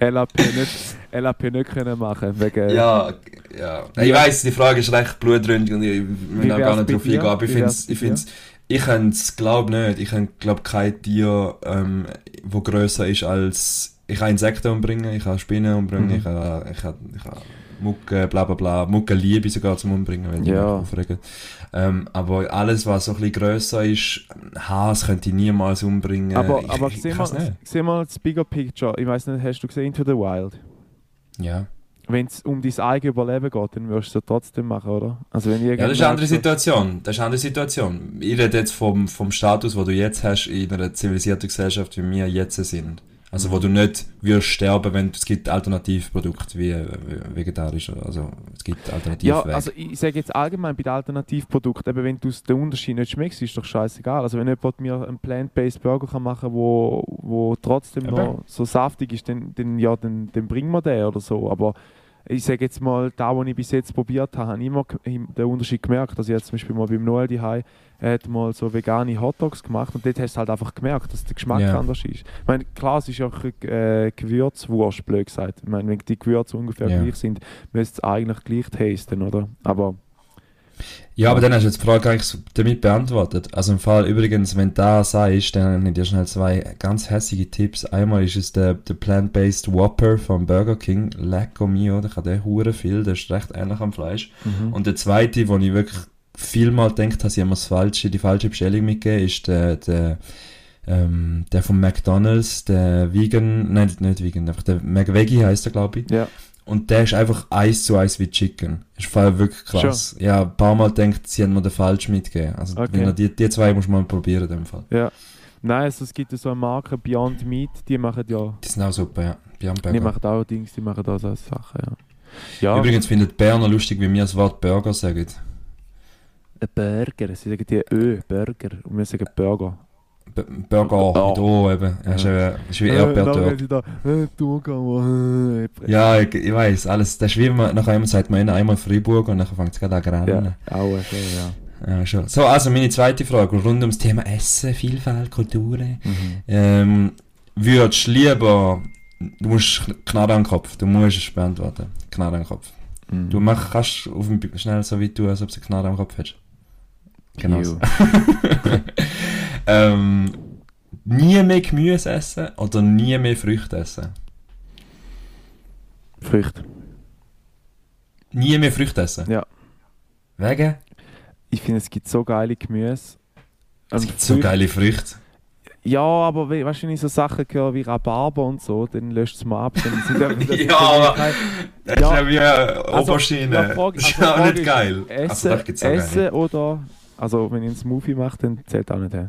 Speaker 2: LAP nicht, LAP nicht können machen wegen.
Speaker 1: ja, ja. Ich
Speaker 2: Ja.
Speaker 1: weiss, die Frage ist recht blutrünstig und ich will
Speaker 2: wär's
Speaker 1: gar nicht
Speaker 2: dir?
Speaker 1: eingehen. Aber ich finde
Speaker 2: bei
Speaker 1: ich find's, ich könnte es, glaube nicht. Ich glaube kein Tier, ähm, wo grösser ist als. Ich kann Insekten umbringen, ich kann Spinnen umbringen,
Speaker 2: Mhm.
Speaker 1: ich kann, ich kann, ich kann Mucke, bla bla bla. Mucke liebe ich sogar zum Umbringen, wenn
Speaker 2: Ja.
Speaker 1: mich aufregen. Ähm, aber alles, was so ein bisschen grösser ist, Haas könnte ich niemals umbringen.
Speaker 2: Aber,
Speaker 1: ich,
Speaker 2: aber
Speaker 1: ich,
Speaker 2: seh,
Speaker 1: ich
Speaker 2: mal, seh mal das Bigger Picture. Ich weiß nicht, hast du gesehen Into the Wild?
Speaker 1: Ja.
Speaker 2: Wenn es um dein eigenes Überleben geht, dann wirst du es trotzdem machen, oder? Also wenn
Speaker 1: Ja, das ist eine andere Situation. Das ist eine andere Situation. Ich rede jetzt vom, vom Status, wo du jetzt hast in einer zivilisierten Gesellschaft, wie wir jetzt sind. Also, wo du nicht wirst sterben, wenn es gibt Alternativprodukte wie äh, vegetarisch. Also, es gibt Alternativwege.
Speaker 2: Ja, also ich sage jetzt allgemein bei den Alternativprodukten, eben wenn du den Unterschied nicht schmeckst, ist doch scheißegal. Also wenn jemand mir einen Plant-Based Burger kann machen wo, wo trotzdem
Speaker 1: Eben.
Speaker 2: noch so saftig ist, dann, dann, ja, dann, dann bringen wir den oder so. Aber ich sage jetzt mal, da, was ich bis jetzt probiert habe, habe ich immer den Unterschied gemerkt. Also jetzt zum Beispiel mal beim Noel daheim, er hat mal so vegane Hotdogs gemacht und dort hast du halt einfach gemerkt, dass der Geschmack
Speaker 1: Ja.
Speaker 2: anders ist. Ich meine, klar, es ist ja auch äh, Gewürzwurst, blöd gesagt. Ich meine, wenn die Gewürze ungefähr
Speaker 1: Ja.
Speaker 2: gleich sind, müsste es eigentlich gleich tasten, oder? Aber
Speaker 1: Ja, aber dann hast du jetzt die Frage eigentlich damit beantwortet. Also im Fall übrigens, wenn du da sagst, dann habe ich dir schnell zwei ganz hässliche Tipps. Einmal ist es der, der Plant-Based Whopper vom Burger King. Lecco mio, der kann der hure viel, der ist recht ähnlich am Fleisch. Und der zweite, wo ich wirklich vielmal habe, sie haben mir das falsche, die falsche Bestellung mitgegeben, ist der, der, ähm, der von McDonalds, der Vegan, nein, nicht Vegan, einfach der McVeggie heißt er, glaube ich.
Speaker 2: ja.
Speaker 1: Und der ist einfach eins zu eins wie Chicken. Ist voll wirklich krass. Ja, ein paar Mal denkt, sie haben mir den falsch mitgegeben. Also
Speaker 2: Okay.
Speaker 1: wenn die, die zwei muss man mal probieren in dem Fall.
Speaker 2: Ja. Nein, also es gibt ja so eine Marke Beyond Meat, die machen ja,
Speaker 1: Die sind auch super, ja. Beyond
Speaker 2: die
Speaker 1: Burger.
Speaker 2: machen auch Dings, die machen da so Sachen, ja. Ja,
Speaker 1: Übrigens findet Berner lustig, wie wir das Wort Burger sagen.
Speaker 2: ein Burger, sie sagen die Ö, Burger, und wir sagen Burger.
Speaker 1: Burger
Speaker 2: Oh.
Speaker 1: O eben. Ja. Ist, äh, ist wie
Speaker 2: da, äh, Thurgau, äh,
Speaker 1: Ja, ich, ich weiß, alles. Das ist wie man, nachher immer sagt man einmal Freiburg und dann fängt es gerade an zu
Speaker 2: Ja,
Speaker 1: rennen.
Speaker 2: auch okay, ja.
Speaker 1: Ja. schon. So, also meine zweite Frage rund ums Thema Essen, Vielfalt, Kulturen.
Speaker 2: Mhm.
Speaker 1: Ähm, würdest du lieber, du musst Knarre an den Kopf, du musst es beantworten. Knarre an den Kopf.
Speaker 2: Mhm.
Speaker 1: Du mach, kannst auf dem, schnell so weit tun, als ob du eine Knarre am Kopf hättest. Genau. So. ähm, nie mehr Gemüse essen oder nie mehr Früchte essen?
Speaker 2: Früchte.
Speaker 1: Nie mehr Früchte essen?
Speaker 2: Ja.
Speaker 1: Wegen?
Speaker 2: Ich finde, es gibt so geile Gemüse.
Speaker 1: Es
Speaker 2: Und
Speaker 1: gibt so geile Früchte.
Speaker 2: Ja, aber we- weißt du, wenn ich so Sachen höre wie Rhabarber und so, dann löscht es mal ab.
Speaker 1: Ja, aber- Das ist
Speaker 2: Ja.
Speaker 1: wie eine
Speaker 2: Also,
Speaker 1: Aubergine.
Speaker 2: ja, Frage-
Speaker 1: das ist
Speaker 2: also
Speaker 1: auch nicht geil.
Speaker 2: Essen,
Speaker 1: also,
Speaker 2: essen oder... Also, wenn ich einen Smoothie mache, dann zählt auch nicht her.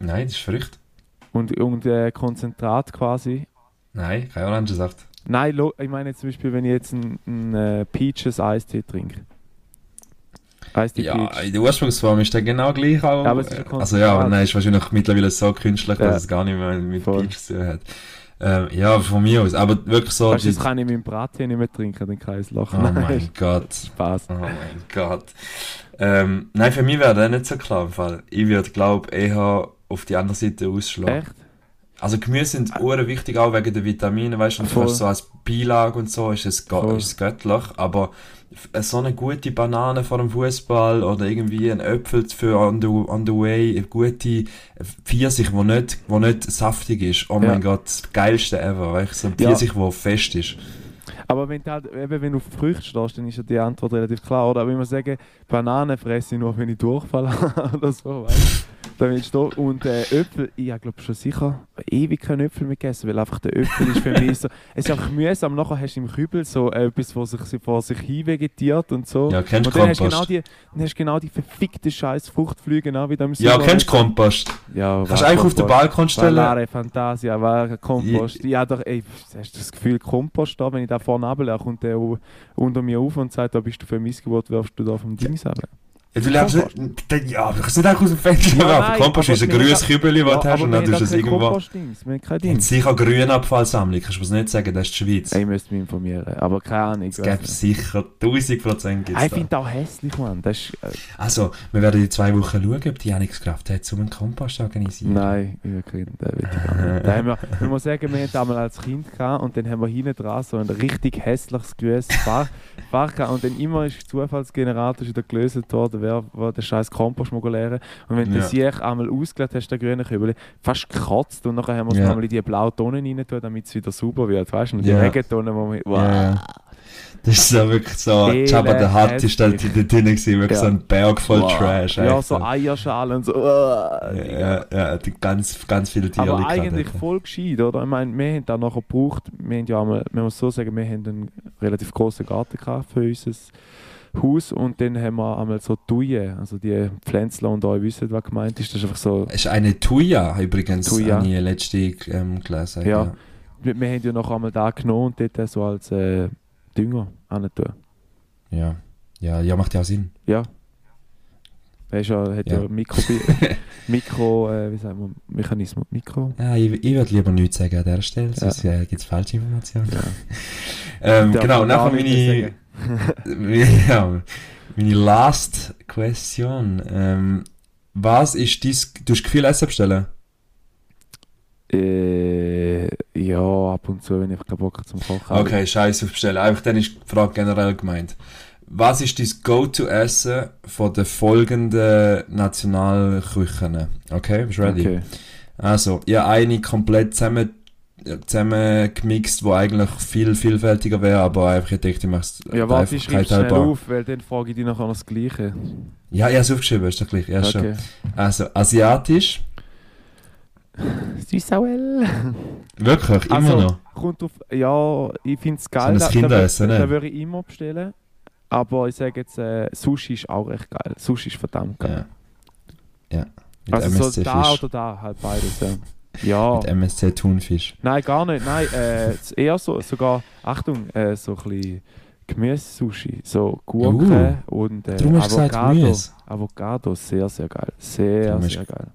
Speaker 1: Nein, das ist Früchte.
Speaker 2: Und, und äh, Konzentrat quasi.
Speaker 1: Nein, kein Orangensaft.
Speaker 2: Nein, ich meine jetzt zum Beispiel, wenn ich jetzt einen, einen äh, Peaches Eistee trinke. Eistee
Speaker 1: Ja,
Speaker 2: Peach.
Speaker 1: in der Ursprungsform ist der genau gleich auch.
Speaker 2: Ja, aber es ist ein
Speaker 1: also ja, aber nein, ist wahrscheinlich mittlerweile so künstlich,
Speaker 2: Ja.
Speaker 1: dass es gar nicht mehr mit
Speaker 2: Voll.
Speaker 1: Peach zu tun hat. Ähm, ja, von mir aus. Aber wirklich so.
Speaker 2: Weißt das kann ich mit dem Brattee nicht mehr trinken, dann kann ich lachen.
Speaker 1: oh mein Gott.
Speaker 2: Spaß.
Speaker 1: Oh mein Gott. Ähm, nein, für mich wäre das nicht so klar im Fall. Ich würde, glaube eher auf die andere Seite ausschlagen.
Speaker 2: Echt?
Speaker 1: Also Gemüse sind uhr wichtig auch wegen der Vitamine, weißt du, und fast so als Beilage und so ist es,
Speaker 2: Voll.
Speaker 1: ist es göttlich, aber f- so eine gute Banane vor dem Fußball oder irgendwie ein Äpfel für on the, on the way, eine gute Pfirsich, wo nicht, wo nicht saftig ist, oh
Speaker 2: Ja.
Speaker 1: mein Gott, das geilste ever, weißt du, so ein
Speaker 2: Ja.
Speaker 1: Pfirsich, wo fest ist.
Speaker 2: Aber wenn du, halt, eben, wenn du auf Früchte stehst, dann ist ja die Antwort relativ klar. Oder wenn wir sagen, Bananen fresse ich nur, wenn ich Durchfall habe oder so, weißt du? Dann willst du und äh, Äpfel, ich habe glaube schon sicher ewig keinen Äpfel mehr gegessen, weil einfach der Äpfel ist für mich so, es ist einfach mühsam, nachher hast du im Kübel so etwas, was sich vor sich hin vegetiert und so.
Speaker 1: Ja, kennst
Speaker 2: und
Speaker 1: du
Speaker 2: dann hast du
Speaker 1: Kompost?
Speaker 2: genau die, dann hast du genau die verfickte scheiß Fruchtflüge, genau wie da im
Speaker 1: ja, kennst du Kompost?
Speaker 2: Ja,
Speaker 1: Kannst du einfach auf den Balkon stellen?
Speaker 2: Ballare Fantasia, war Kompost. Ja, doch, ey, hast du das Gefühl, Kompost da, wenn ich da vorne runterlaufe, kommt der unter mir auf und sagt, da bist du für Missgeburt, wirfst du da vom Dings ab.
Speaker 1: Ja, du lebst nicht, ja, du kannst nicht einfach aus dem Fenster
Speaker 2: Ja, nein,
Speaker 1: Kompost
Speaker 2: aber
Speaker 1: ist ein grünes
Speaker 2: haben-
Speaker 1: Kübel, das du hast,
Speaker 2: aber
Speaker 1: und dann tust du es irgendwo... Und sicher Grünabfallsammlung, kannst du das nicht sagen, das ist die Schweiz.
Speaker 2: Ich müsste mich informieren, aber keine Ahnung.
Speaker 1: Es gibt sicher 1000 Prozent.
Speaker 2: Ich finde das auch hässlich, Mann. Das ist, äh,
Speaker 1: Also, wir werden in zwei Wochen schauen, ob die Kraft hat, um einen Kompost zu organisieren.
Speaker 2: Nein, wirklich, das will ich gar nicht. Da haben wir, ich muss sagen, wir hatten damals als Kind gehabt und dann haben wir hinten dran so ein richtig hässliches grünes Fach, Fach gehabt und dann immer ist der Zufallsgenerator wieder gelöst worden, wer, wer den scheiß Kompost lernen. Und wenn du
Speaker 1: Ja.
Speaker 2: sich einmal ausgelegt hast, den grünen Kübel, fast gekotzt und nachher haben wir es
Speaker 1: Ja.
Speaker 2: nochmal in die blauen Tonnen rein tun, damit es wieder sauber wird, weißt du? Die
Speaker 1: Ja.
Speaker 2: Regentonnen, wo wir, wow.
Speaker 1: Ja. Das ist so wirklich so, Jabba der Hutt ist
Speaker 2: hässlich.
Speaker 1: dort drin gewesen, wirklich
Speaker 2: Ja.
Speaker 1: so ein Berg voll
Speaker 2: Wow.
Speaker 1: Trash.
Speaker 2: Ja, so Eierschalen und so. Uh,
Speaker 1: Ja, ja, die ganz, ganz viele Tiere.
Speaker 2: Aber eigentlich
Speaker 1: dort.
Speaker 2: voll gescheit, oder? Ich meine, wir haben da nachher gebraucht, wir haben ja einmal, man muss so sagen, wir haben einen relativ großen Garten gehabt für unser Haus und dann haben wir einmal so Thujen, also die Pflänzler und euch wissen, was gemeint ist, das ist einfach so,
Speaker 1: Es ist eine Tuya übrigens,
Speaker 2: Thuja.
Speaker 1: habe ich letzte ähm, gelesen.
Speaker 2: Ja. wir, wir haben ja noch einmal da genommen und dort so als äh, Dünger tun.
Speaker 1: Ja. ja, ja, macht ja auch Sinn.
Speaker 2: Ja. Er ist ja, hat ja,
Speaker 1: Ja.
Speaker 2: Mikro, Mikro, äh, wie sagt man, Mechanismus, Mikro.
Speaker 1: Ja, ich, ich würde lieber nichts sagen an dieser Stelle, sonst äh, gibt es falsche Informationen.
Speaker 2: Ja.
Speaker 1: Ähm, genau, nachher meine, ja, meine last question. Ähm, was ist dein, du hast Essen bestellen?
Speaker 2: Äh, ja, ab und zu, wenn ich keinen Bock habe zum Kochen.
Speaker 1: Okay, scheiße auf bestellen. Einfach dann ist die Frage generell gemeint. Was ist dein Go-To-Essen von den folgenden Nationalküchen? Okay, bist du ready?
Speaker 2: Okay.
Speaker 1: Also, ja, eine komplett zusammen, zusammengemixt, wo eigentlich viel vielfältiger wäre, aber einfach ich denke, ich mache es
Speaker 2: Ja, warte, ich schreibe schnell auf, weil dann frage ich dich nachher noch das Gleiche.
Speaker 1: Ja, ich habe es aufgeschrieben, ist doch gleich. Ja, schon.
Speaker 2: okay.
Speaker 1: Also, asiatisch,
Speaker 2: Süßauel.
Speaker 1: wirklich, immer
Speaker 2: Also,
Speaker 1: noch.
Speaker 2: Kommt auf, ja, ich finde es geil.
Speaker 1: ein
Speaker 2: da- da,
Speaker 1: Kinderessen,
Speaker 2: da,
Speaker 1: ne?
Speaker 2: da würde ich immer bestellen. Aber ich sage jetzt, äh, Sushi ist auch recht geil. Sushi ist verdammt geil.
Speaker 1: Ja. ja. Mit
Speaker 2: also
Speaker 1: MSC
Speaker 2: so da
Speaker 1: Fisch.
Speaker 2: oder da, halt beides, ja. Ja,
Speaker 1: Mit MSC Thunfisch.
Speaker 2: nein, gar nicht. Nein, äh, ist eher so, sogar, Achtung, äh, so ein bisschen Gemüse-Sushi. So Gurke und äh,
Speaker 1: Darum hast du gesagt
Speaker 2: Avocado.
Speaker 1: Gemüse.
Speaker 2: Avocado, sehr, sehr geil. Sehr,
Speaker 1: Darum
Speaker 2: sehr
Speaker 1: hast-
Speaker 2: geil.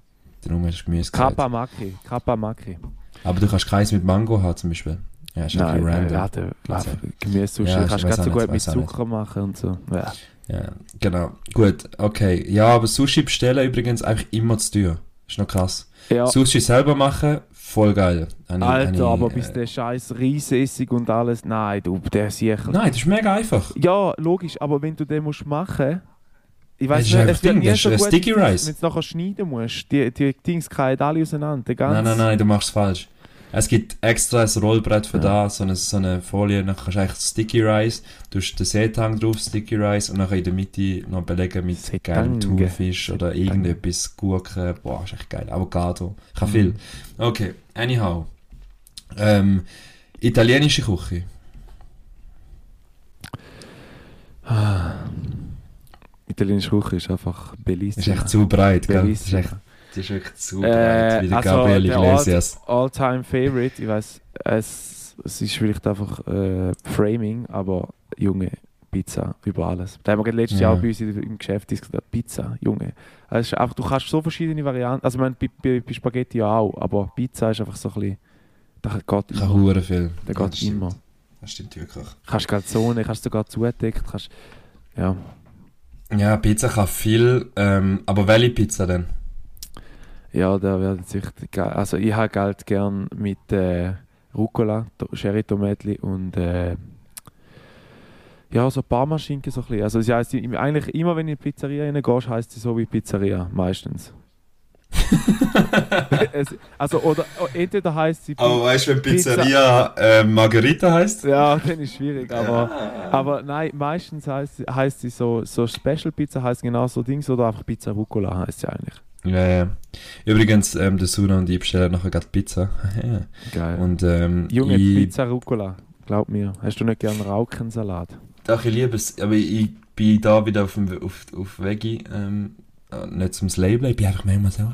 Speaker 1: Darum hast du Gemüse gesagt.
Speaker 2: Kappa Maki, Kappa Maki.
Speaker 1: Aber du kannst keins mit Mango haben zum Beispiel. Ja, ist ein
Speaker 2: Nein,
Speaker 1: random.
Speaker 2: warte,
Speaker 1: Also.
Speaker 2: Gemüse-Sushi
Speaker 1: Ja, ich
Speaker 2: kannst du ganz so gut mit. Zucker machen und so. Ja.
Speaker 1: Ja, genau. Gut, okay. Ja, aber Sushi bestellen übrigens einfach immer zu teuer. Ist noch krass.
Speaker 2: Ja.
Speaker 1: Sushi selber machen, voll geil. Ich-
Speaker 2: Alter,
Speaker 1: ich,
Speaker 2: aber
Speaker 1: äh,
Speaker 2: bis der scheiß Reisessig und alles, nein, du, der sicher.
Speaker 1: Nein, das ist mega einfach.
Speaker 2: Ja, logisch, aber wenn du den musst machen, ich weiß nicht, es
Speaker 1: Ding, das ist
Speaker 2: so
Speaker 1: ein Sticky
Speaker 2: wenn
Speaker 1: Rice.
Speaker 2: du es nachher schneiden musst. Die, die Dings fallen alle auseinander.
Speaker 1: Nein, nein, nein, du machst es falsch. Es gibt extra ein Rollbrett für
Speaker 2: Ja.
Speaker 1: das, so eine, so eine Folie, dann kannst du eigentlich Sticky Rice, du hast den Seetang drauf, Sticky Rice, und dann in der Mitte noch belegen mit geilem Thunfisch oder irgendetwas, Gurken, boah, ist echt geil, Avocado, ich viel.
Speaker 2: Mhm.
Speaker 1: Okay, anyhow. Ähm, italienische Küche.
Speaker 2: Ah. Italienische Küche ist einfach
Speaker 1: Ist
Speaker 2: bellissima.
Speaker 1: echt zu breit, gell? Das ist,
Speaker 2: Bellissima.
Speaker 1: echt, das ist echt zu
Speaker 2: Äh,
Speaker 1: breit, wie der
Speaker 2: also,
Speaker 1: Gabriel Iglesias.
Speaker 2: All-time Favorite, ich weiß, es, es ist vielleicht einfach äh, Framing, aber Junge, Pizza über alles. Da haben wir letztes
Speaker 1: Ja.
Speaker 2: Jahr bei uns im Geschäft diskutiert. Pizza, Junge. Also einfach, du kannst so verschiedene Varianten, also ich meine, bei, bei, bei Spaghetti ja auch, aber Pizza ist einfach so ein bisschen, da geht
Speaker 1: Ich kann
Speaker 2: immer.
Speaker 1: hure viel.
Speaker 2: Der
Speaker 1: Ja,
Speaker 2: geht
Speaker 1: das stimmt.
Speaker 2: immer.
Speaker 1: Das stimmt wirklich.
Speaker 2: Kannst Calzone, kannst sogar zudeckt, kannst, ja.
Speaker 1: Ja, Pizza kann viel, ähm, aber welche Pizza denn?
Speaker 2: Ja, da werden sich, also ich habe halt gern mit äh, Rucola, to Sherry Tomatli und äh, ja, so Parmaschinken so ein bisschen. Also sie heisst, eigentlich immer wenn du in die Pizzeria reingehst, heisst sie so wie Pizzeria, meistens. es, also, oder entweder heisst sie
Speaker 1: Aber weißt du, wenn
Speaker 2: Pizza-
Speaker 1: Pizzeria äh, Margarita heißt?
Speaker 2: Ja, dann ist schwierig, aber, aber nein, meistens heisst, sie- heisst sie so, so Special Pizza heisst genau so Dings oder einfach Pizza Rucola heisst sie eigentlich.
Speaker 1: Ja, ja. Übrigens, ähm, der Suna und ich bestellen nachher gerade Pizza.
Speaker 2: Geil.
Speaker 1: und ähm,
Speaker 2: Junge,
Speaker 1: ich,
Speaker 2: Pizza Rucola, glaub mir. Hast du nicht gern Raukensalat?
Speaker 1: Doch, ich liebe es, aber ich bin da wieder auf, dem, auf, auf Veggie, ähm, äh, nicht zum Label, ich bin einfach manchmal so.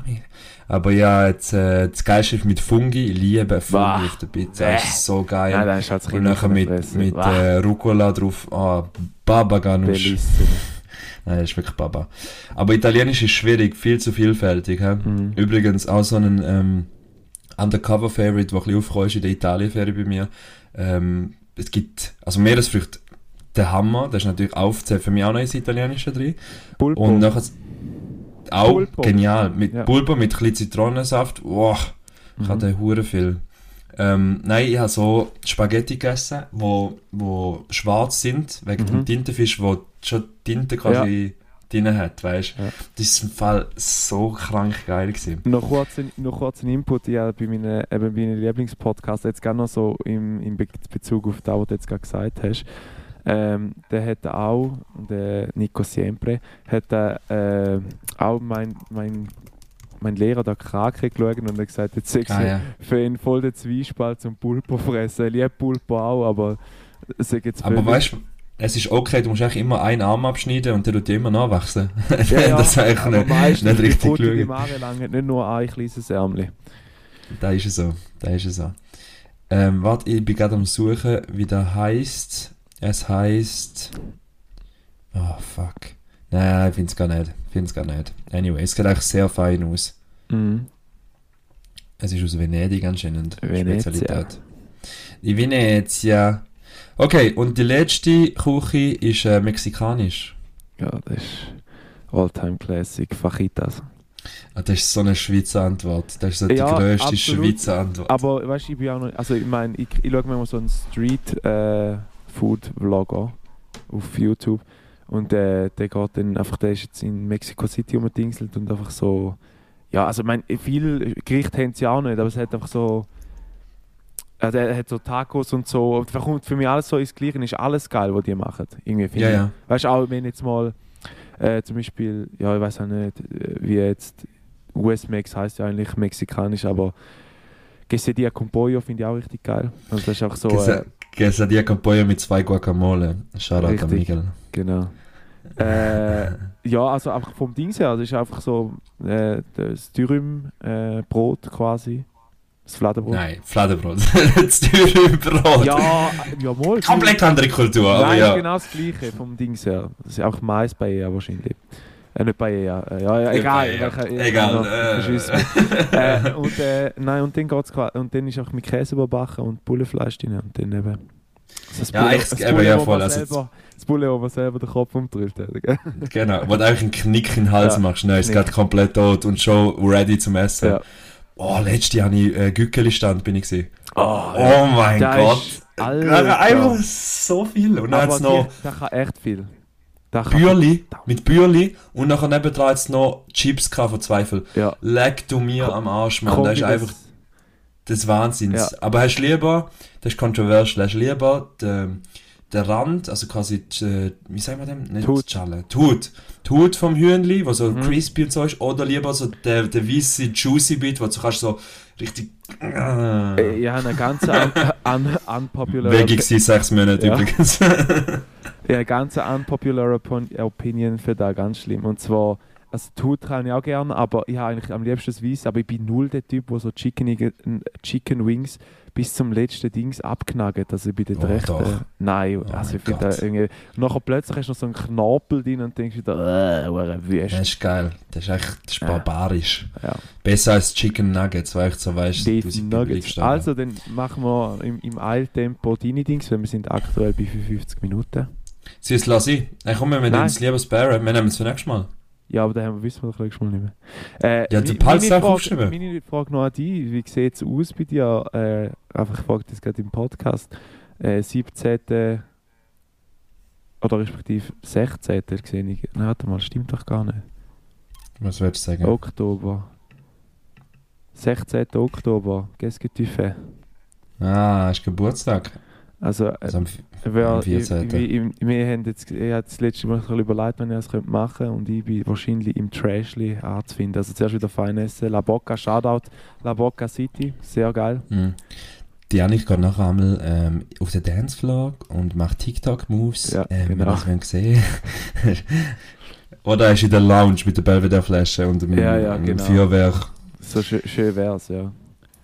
Speaker 1: Aber ja, jetzt, äh, das Geilste ist mit Fungi, ich liebe Fungi
Speaker 2: Bah.
Speaker 1: auf der Pizza, das ist so geil.
Speaker 2: Ja, dann ist halt
Speaker 1: und nachher mit, mit
Speaker 2: Wah,
Speaker 1: äh, Rucola drauf, ah, Baba Ganoush.
Speaker 2: Bellissimo.
Speaker 1: Nein, ist wirklich Baba. Aber Italienisch ist schwierig, viel zu vielfältig. He?
Speaker 2: Mhm.
Speaker 1: Übrigens auch so ein ähm, Undercover-Favorite, der ein bisschen ist in der Italien-Ferie bei mir. Ähm, es gibt, also Meeresfrüchte, der Hammer, das ist natürlich aufzählt für mich auch noch ins Italienische drin.
Speaker 2: Pulpo.
Speaker 1: Und nachher auch
Speaker 2: Pulpo.
Speaker 1: genial, mit
Speaker 2: Ja.
Speaker 1: Pulpo, mit ein bisschen Zitronensaft, wow, ich
Speaker 2: Mhm.
Speaker 1: hatte hure viel. Ähm, nein, ich habe so Spaghetti gegessen, wo, wo schwarz sind, wegen
Speaker 2: Mhm.
Speaker 1: dem Tintenfisch, wo schon Tinte quasi drin hat, weißt du.
Speaker 2: Ja.
Speaker 1: Das ist im Fall so krank geil gewesen.
Speaker 2: Noch kurz, ein- noch kurz ein Input, ja, bei meinen, eben bei meinen Lieblingspodcasts, jetzt gerne noch so im, im Be Bezug auf das, was du jetzt gerade gesagt hast. Ähm, der hat auch, der Nico Siempre, hat äh, auch mein, mein, mein Lehrer der Krake geschaut und hat gesagt, jetzt sei
Speaker 1: Ah, ja.
Speaker 2: für ihn voll der Zwiespalt zum Pulpo fressen. Ich liebe Pulpo auch, aber sag jetzt
Speaker 1: Aber weißt du, es ist okay, du musst eigentlich immer einen Arm abschneiden und der tut dir immer nachwachsen.
Speaker 2: ja, ja,
Speaker 1: das ist eigentlich
Speaker 2: aber
Speaker 1: nicht,
Speaker 2: meistens
Speaker 1: nicht
Speaker 2: die
Speaker 1: richtig geschaut.
Speaker 2: Mare lang hat nicht nur ein kleines Ärmchen.
Speaker 1: Da ist es so, da ist es so. Ähm, warte, ich bin gerade am suchen, wie der heißt. Es heißt. Oh fuck. Nein, ich finde es gar nicht. Ich finde es gar nicht. Anyway, es sieht eigentlich sehr fein aus.
Speaker 2: Mhm.
Speaker 1: Es ist aus Venedig anscheinend.
Speaker 2: Venezia.
Speaker 1: Spezialität. Die Venezia. Okay, und die letzte Küche ist äh, mexikanisch.
Speaker 2: Ja, das ist Alltime Classic, Fajitas.
Speaker 1: Ah, Das ist so eine Schweizer Antwort. Das ist so die
Speaker 2: Ja,
Speaker 1: grösste
Speaker 2: absolut.
Speaker 1: Schweizer Antwort.
Speaker 2: Aber weißt du, ich bin auch noch, also ich meine, ich, ich schaue mir immer so einen Street äh, Food Vlogger auf YouTube und äh, der geht dann einfach, der ist jetzt in Mexico City umgedingselt und einfach so, ja, also ich meine, viel Gericht haben sie auch nicht, aber es hat einfach so, also er hat so Tacos und so, und da kommt für mich alles so ins Gleiche, ist alles geil, was die machen, irgendwie finde
Speaker 1: ja,
Speaker 2: ich.
Speaker 1: ja.
Speaker 2: Weißt du, auch wenn jetzt mal äh, zum Beispiel, ja, ich weiß auch nicht, äh, wie jetzt US-Mex heißt ja eigentlich mexikanisch, aber Quesadilla con Pollo finde ich auch richtig geil. Also das ist auch so, äh,
Speaker 1: Quesadilla con pollo mit zwei Guacamole. Shoutout an. Miguel.
Speaker 2: genau. Äh, ja, also einfach vom Ding her, das ist einfach so äh, das Dürüm-Brot quasi, das Fladenbrot.
Speaker 1: Nein, Fladenbrot. das Dürümbrot.
Speaker 2: Ja, jawohl.
Speaker 1: Komplett andere Kultur, aber
Speaker 2: Nein,
Speaker 1: ja.
Speaker 2: genau das gleiche vom Dings her. Das ist auch Mais bei EA wahrscheinlich. Äh, nicht bei EA. Äh, ja, ja, egal.
Speaker 1: Bei EA.
Speaker 2: welcher-
Speaker 1: Egal,
Speaker 2: genau,
Speaker 1: äh.
Speaker 2: verschiss mich. äh, und, äh, nein, und dann geht's und dann ist auch mit Käse überbacken und Bullenfleisch drin und dann eben. Das
Speaker 1: Ja, eben,
Speaker 2: Bulle,
Speaker 1: ja, voll, also
Speaker 2: selber, das Bulle, wo man selber den Kopf gell?
Speaker 1: Genau, wo du eigentlich einen Knick in den Hals
Speaker 2: Ja,
Speaker 1: machst, ne, ist gerade komplett tot und schon ready zum Essen.
Speaker 2: Ja.
Speaker 1: Oh, letztes Jahr habe ich äh, Gückeli-Stand, bin ich gewesen.
Speaker 2: Oh,
Speaker 1: Oh mein Gott.
Speaker 2: Alter.
Speaker 1: Einfach so viel. Und dann
Speaker 2: Aber
Speaker 1: hat's noch...
Speaker 2: der kann echt viel. Da kann-
Speaker 1: Bürli, mit Bürli und nachher nebendran jetzt noch Chips gehabt von Zweifel.
Speaker 2: Ja.
Speaker 1: Leg du mir
Speaker 2: Ko-
Speaker 1: am Arsch, Mann.
Speaker 2: Kombi,
Speaker 1: Das ist einfach des Wahnsinns.
Speaker 2: Ja.
Speaker 1: Aber hast du lieber, das ist kontrovers, hast du lieber den, den Rand, also quasi, die, äh, wie sagen wir dem? Nicht
Speaker 2: Tut.
Speaker 1: die Schale. Tut. Tut vom Hühnli, wo so
Speaker 2: Mhm.
Speaker 1: crispy und so ist, oder lieber so der, der weisse Juicy Bit, wo du kannst so richtig,
Speaker 2: Äh,
Speaker 1: äh,
Speaker 2: Ich habe eine ganz un un unpopular
Speaker 1: Wegig gewesen, sechs Monate
Speaker 2: Ja.
Speaker 1: übrigens.
Speaker 2: Ja, eine ganz unpopular Opinion für da ganz schlimm. Und zwar, also Tut kann ich auch gerne, aber ich habe eigentlich am liebsten das Weiss, aber ich bin null der Typ, der so Chicken, Chicken Wings bis zum letzten Dings abknaggt. Also ich bin dort
Speaker 1: Oh,
Speaker 2: recht. nein,
Speaker 1: Oh
Speaker 2: also ich finde da irgendwie. Und nachher plötzlich hast du noch so einen Knorpel drin und denkst wieder, äh, Wüst.
Speaker 1: Das ist geil. Das ist echt das ist
Speaker 2: Ja.
Speaker 1: barbarisch.
Speaker 2: Ja.
Speaker 1: Besser als Chicken Nuggets, weil ich so weißt, du
Speaker 2: Nuggets. Also, dann machen wir im, im Eiltempo deine Dings, weil wir sind aktuell bei 55 Minuten.
Speaker 1: Sie es lassen. Ich komme, wir
Speaker 2: Nein.
Speaker 1: nehmen es lieber sparen. Wir nehmen es für nächstes Mal.
Speaker 2: Ja, aber da haben wir, wissen wir doch mal nicht mehr. Äh,
Speaker 1: Ja, der
Speaker 2: meine
Speaker 1: darf
Speaker 2: Frage-
Speaker 1: aufschreiben.
Speaker 2: Meine Frage noch an dich, wie sieht es aus bei dir? Äh, einfach, ich frage das gerade im Podcast. Äh, 17. oder respektive 16. gesehen ich. Nein, warte mal, stimmt doch gar nicht.
Speaker 1: Was würdest du sagen?
Speaker 2: Oktober. 16. Oktober, fais?
Speaker 1: Ah, ist Geburtstag.
Speaker 2: Also, äh,
Speaker 1: Also am, Am
Speaker 2: ich,
Speaker 1: 14..
Speaker 2: ich, ich, wir haben jetzt, ich habe das letzte Mal überlegt, wenn ich das machen könnte und ich bin wahrscheinlich im Trashly anzufinden. Also zuerst wieder fein essen. La Bocca, Shoutout, La Bocca City, sehr geil.
Speaker 1: Mhm. Die Janik geht nachher einmal ähm, auf den Dancefloor und macht TikTok-Moves.
Speaker 2: Ja,
Speaker 1: ähm,
Speaker 2: genau.
Speaker 1: Das sehen Oder er ist in der Lounge mit der Belvedere-Flasche und dem,
Speaker 2: Ja, ja,
Speaker 1: dem
Speaker 2: genau.
Speaker 1: Feuerwerk.
Speaker 2: So schön, schön wär's, ja.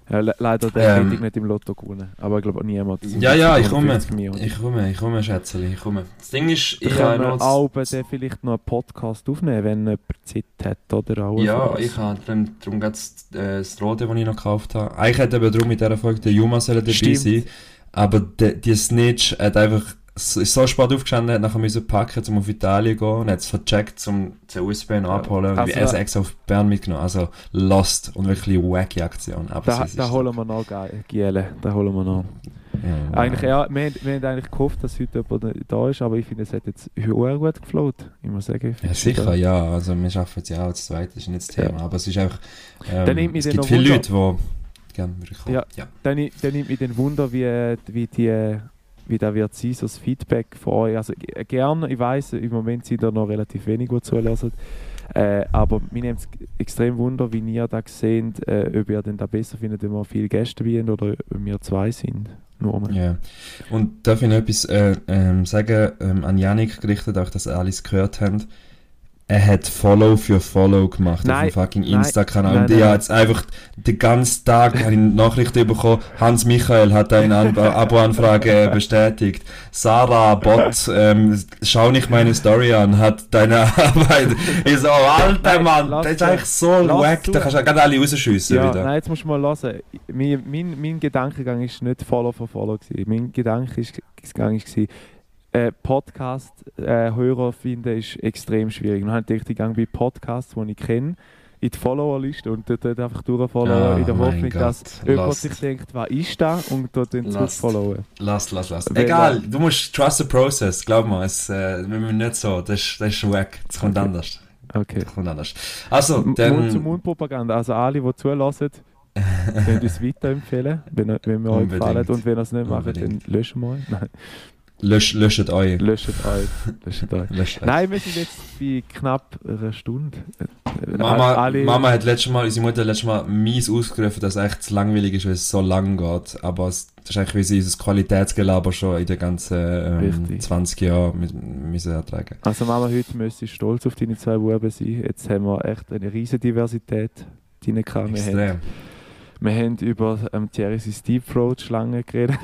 Speaker 2: Ja le leider der
Speaker 1: Ähm,
Speaker 2: nicht im Lotto gewonnen, aber ich glaube niemand.
Speaker 1: Ja, ja, ich
Speaker 2: 150
Speaker 1: komme. Ich komme, ich komme, Schätzeli, ich komme. Das Ding ist,
Speaker 2: Ich
Speaker 1: habe noch...
Speaker 2: auch bei der vielleicht noch einen Podcast aufnehmen, wenn jemand Zeit hat, oder auch.
Speaker 1: Ja, ich habe dann, darum geht's, äh, das Rode, das ich noch gekauft habe. Eigentlich hätte eben darum mit dieser Folge der Juma sollen dabei
Speaker 2: Stimmt.
Speaker 1: sein. Aber de, die Snitch hat einfach, so- ist so spät aufgestanden, hat nachher müssen packen, um auf Italien zu gehen und hat es vercheckt, um den USB noch
Speaker 2: Ja.
Speaker 1: abholen. Und
Speaker 2: Also-
Speaker 1: wie er es extra auf Bern mitgenommen. Also, lost und wirklich wacky Aktion. Aber
Speaker 2: Da,
Speaker 1: es
Speaker 2: da holen wir noch, geil, Giele, da holen wir noch.
Speaker 1: Ja,
Speaker 2: Eigentlich, ja, wir, haben- wir haben eigentlich gehofft, dass heute jemand da ist, aber ich finde, es hat jetzt sehr gut gefloat. Ich muss sagen.
Speaker 1: Ja, sicher,
Speaker 2: es
Speaker 1: ja. Also, wir schaffen es ja auch als zweites, ist nicht das
Speaker 2: Ja.
Speaker 1: Thema. Aber es ist einfach, ähm, es gibt viele
Speaker 2: Wunder-
Speaker 1: Leute, die gerne kommen.
Speaker 2: Ja.
Speaker 1: ja.
Speaker 2: Dann, dann nimmt mich den Wunder, wie, wie die wie da wird sein, so das Feedback von euch. Also g- gerne, ich weiß, im Moment sind da noch relativ wenig, die zulassen. Äh, aber mir nimmt es extrem Wunder, wie ihr da seht, äh, ob ihr denn da besser findet, wenn wir viele Gäste haben oder ob wir zwei sind. Nur mal.
Speaker 1: Ja. Und darf ich noch etwas äh, ähm, sagen, ähm, an Janik gerichtet, auch dass alle es gehört haben. Er hat Follow für Follow gemacht
Speaker 2: Nein,
Speaker 1: auf dem fucking Insta-Kanal. Und ich habe jetzt einfach den ganzen Tag habe ich Nachrichten bekommen. Hans Michael hat eine An- Abo-Anfrage bestätigt. Sarah Bot, ähm, schau nicht meine Story an, hat deine Arbeit. Ich so, alter Mann, das ist eigentlich so wack. Da kannst du gerade alle rausschiessen
Speaker 2: Ja,
Speaker 1: wieder.
Speaker 2: nein, jetzt musst du mal hören. Mein, mein, mein Gedankengang ist nicht Follow for Follow. Gewesen. Mein Gedankengang war, äh, Podcast-Hörer finden ist extrem schwierig. Und dann habe ich gedacht, ich gehe bei Podcasts, die ich kenne, in die Follower-Liste und dort, einfach durchfollowen,
Speaker 1: Ah,
Speaker 2: in der Hoffnung,
Speaker 1: Gott.
Speaker 2: dass jemand
Speaker 1: Lost.
Speaker 2: sich denkt, was ist da? Und dort dann zurückfollowen.
Speaker 1: Lass, lass, lass. Egal, du musst trust the process, glaub mir, es, äh, wir müssen nicht so, das ist, das ist wack, es kommt
Speaker 2: Okay.
Speaker 1: anders.
Speaker 2: Okay.
Speaker 1: Es kommt anders. Also, dann...
Speaker 2: Mund zu Mund Propaganda. Also alle, die zulassen, können uns weiterempfehlen, wenn, wenn wir euch gefallen. Und wenn ihr es nicht macht, dann löschen wir euch.
Speaker 1: Lösch, löscht euch.
Speaker 2: löscht euch. Löscht euch.
Speaker 1: Löscht euch.
Speaker 2: Nein, wir sind jetzt bei knapp einer Stunde.
Speaker 1: Mama,
Speaker 2: alle,
Speaker 1: Mama hat letztes Mal, unsere Mutter hat letztes Mal mies ausgerufen, dass es echt zu langweilig ist, weil es so lang geht. Aber es, das ist eigentlich, wie sie unser Qualitätsgelaber schon in den ganzen ähm,
Speaker 2: Richtig.
Speaker 1: 20 Jahren mit, müssen ertragen.
Speaker 2: Also Mama, heute müsste ich stolz auf deine zwei Buben sein. Jetzt haben wir echt eine riesige Diversität. Wir haben,
Speaker 1: Extrem.
Speaker 2: Wir haben über ähm, Thierry Deep Throat Schlange geredet.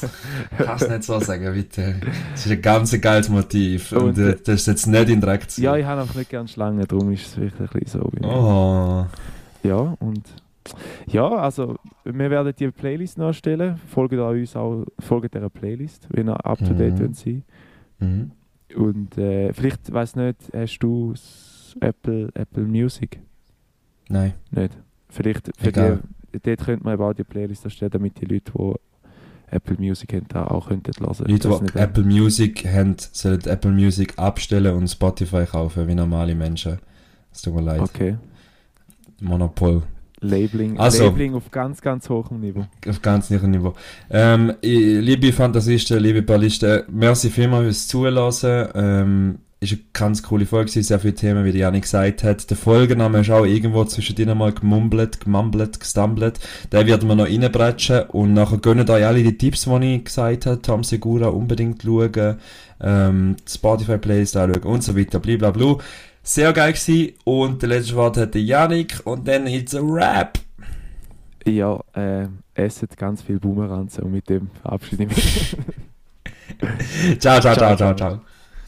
Speaker 1: Kannst nicht so sagen, bitte. Das ist ein ganz geiles Motiv. Und,
Speaker 2: Und,
Speaker 1: äh,
Speaker 2: äh,
Speaker 1: das ist jetzt nicht in Dreck zu
Speaker 2: ja, ich habe einfach nicht gerne Schlangen, darum ist es wirklich ein bisschen so. wie-
Speaker 1: Oh.
Speaker 2: Ja, und ja, also wir werden die Playlist noch erstellen. Folgt uns auch, folgt dieser Playlist, wenn ihr up to date
Speaker 1: Mhm.
Speaker 2: sein.
Speaker 1: Mhm.
Speaker 2: Und äh, vielleicht, weiß nicht, hast du Apple, Apple Music?
Speaker 1: Nein.
Speaker 2: Nicht? Vielleicht, für
Speaker 1: Egal.
Speaker 2: Dort könnte man eben auch die Playlist erstellen, damit die Leute, die Apple Music haben, da auch könnten hören.
Speaker 1: Leute, die Apple Music haben, sollen Apple Music abstellen und Spotify kaufen, wie normale Menschen. Es tut mir leid.
Speaker 2: Okay.
Speaker 1: Monopol.
Speaker 2: Labeling,
Speaker 1: Also-
Speaker 2: Labeling auf ganz, ganz hohem Niveau.
Speaker 1: Auf ganz niedrigem Niveau. Ähm, liebe Fantasisten, liebe Ballisten, merci vielmals fürs Zuhören. Ähm, ist eine ganz coole Folge sehr viele Themen, wie die Janik gesagt hat. Der Folgenname ist auch irgendwo zwischen denen mal gemumbelt, gemumbelt, gestumbelt. Den werden wir noch reinbretschen und nachher gönnen euch alle die Tipps, die ich gesagt habe. Tom Segura unbedingt schauen, ähm, Spotify Playlist anschauen und so weiter, blablabla. Sehr geil gewesen und der letzte Wort hat der Janik und dann it's a Rap.
Speaker 2: Ja, äh, esset ganz viel Boomeranzen und mit dem verabschiede ich mich.
Speaker 1: ciao, ciao, ciao,
Speaker 2: Ciao,
Speaker 1: ciao,
Speaker 2: ciao.
Speaker 1: ciao.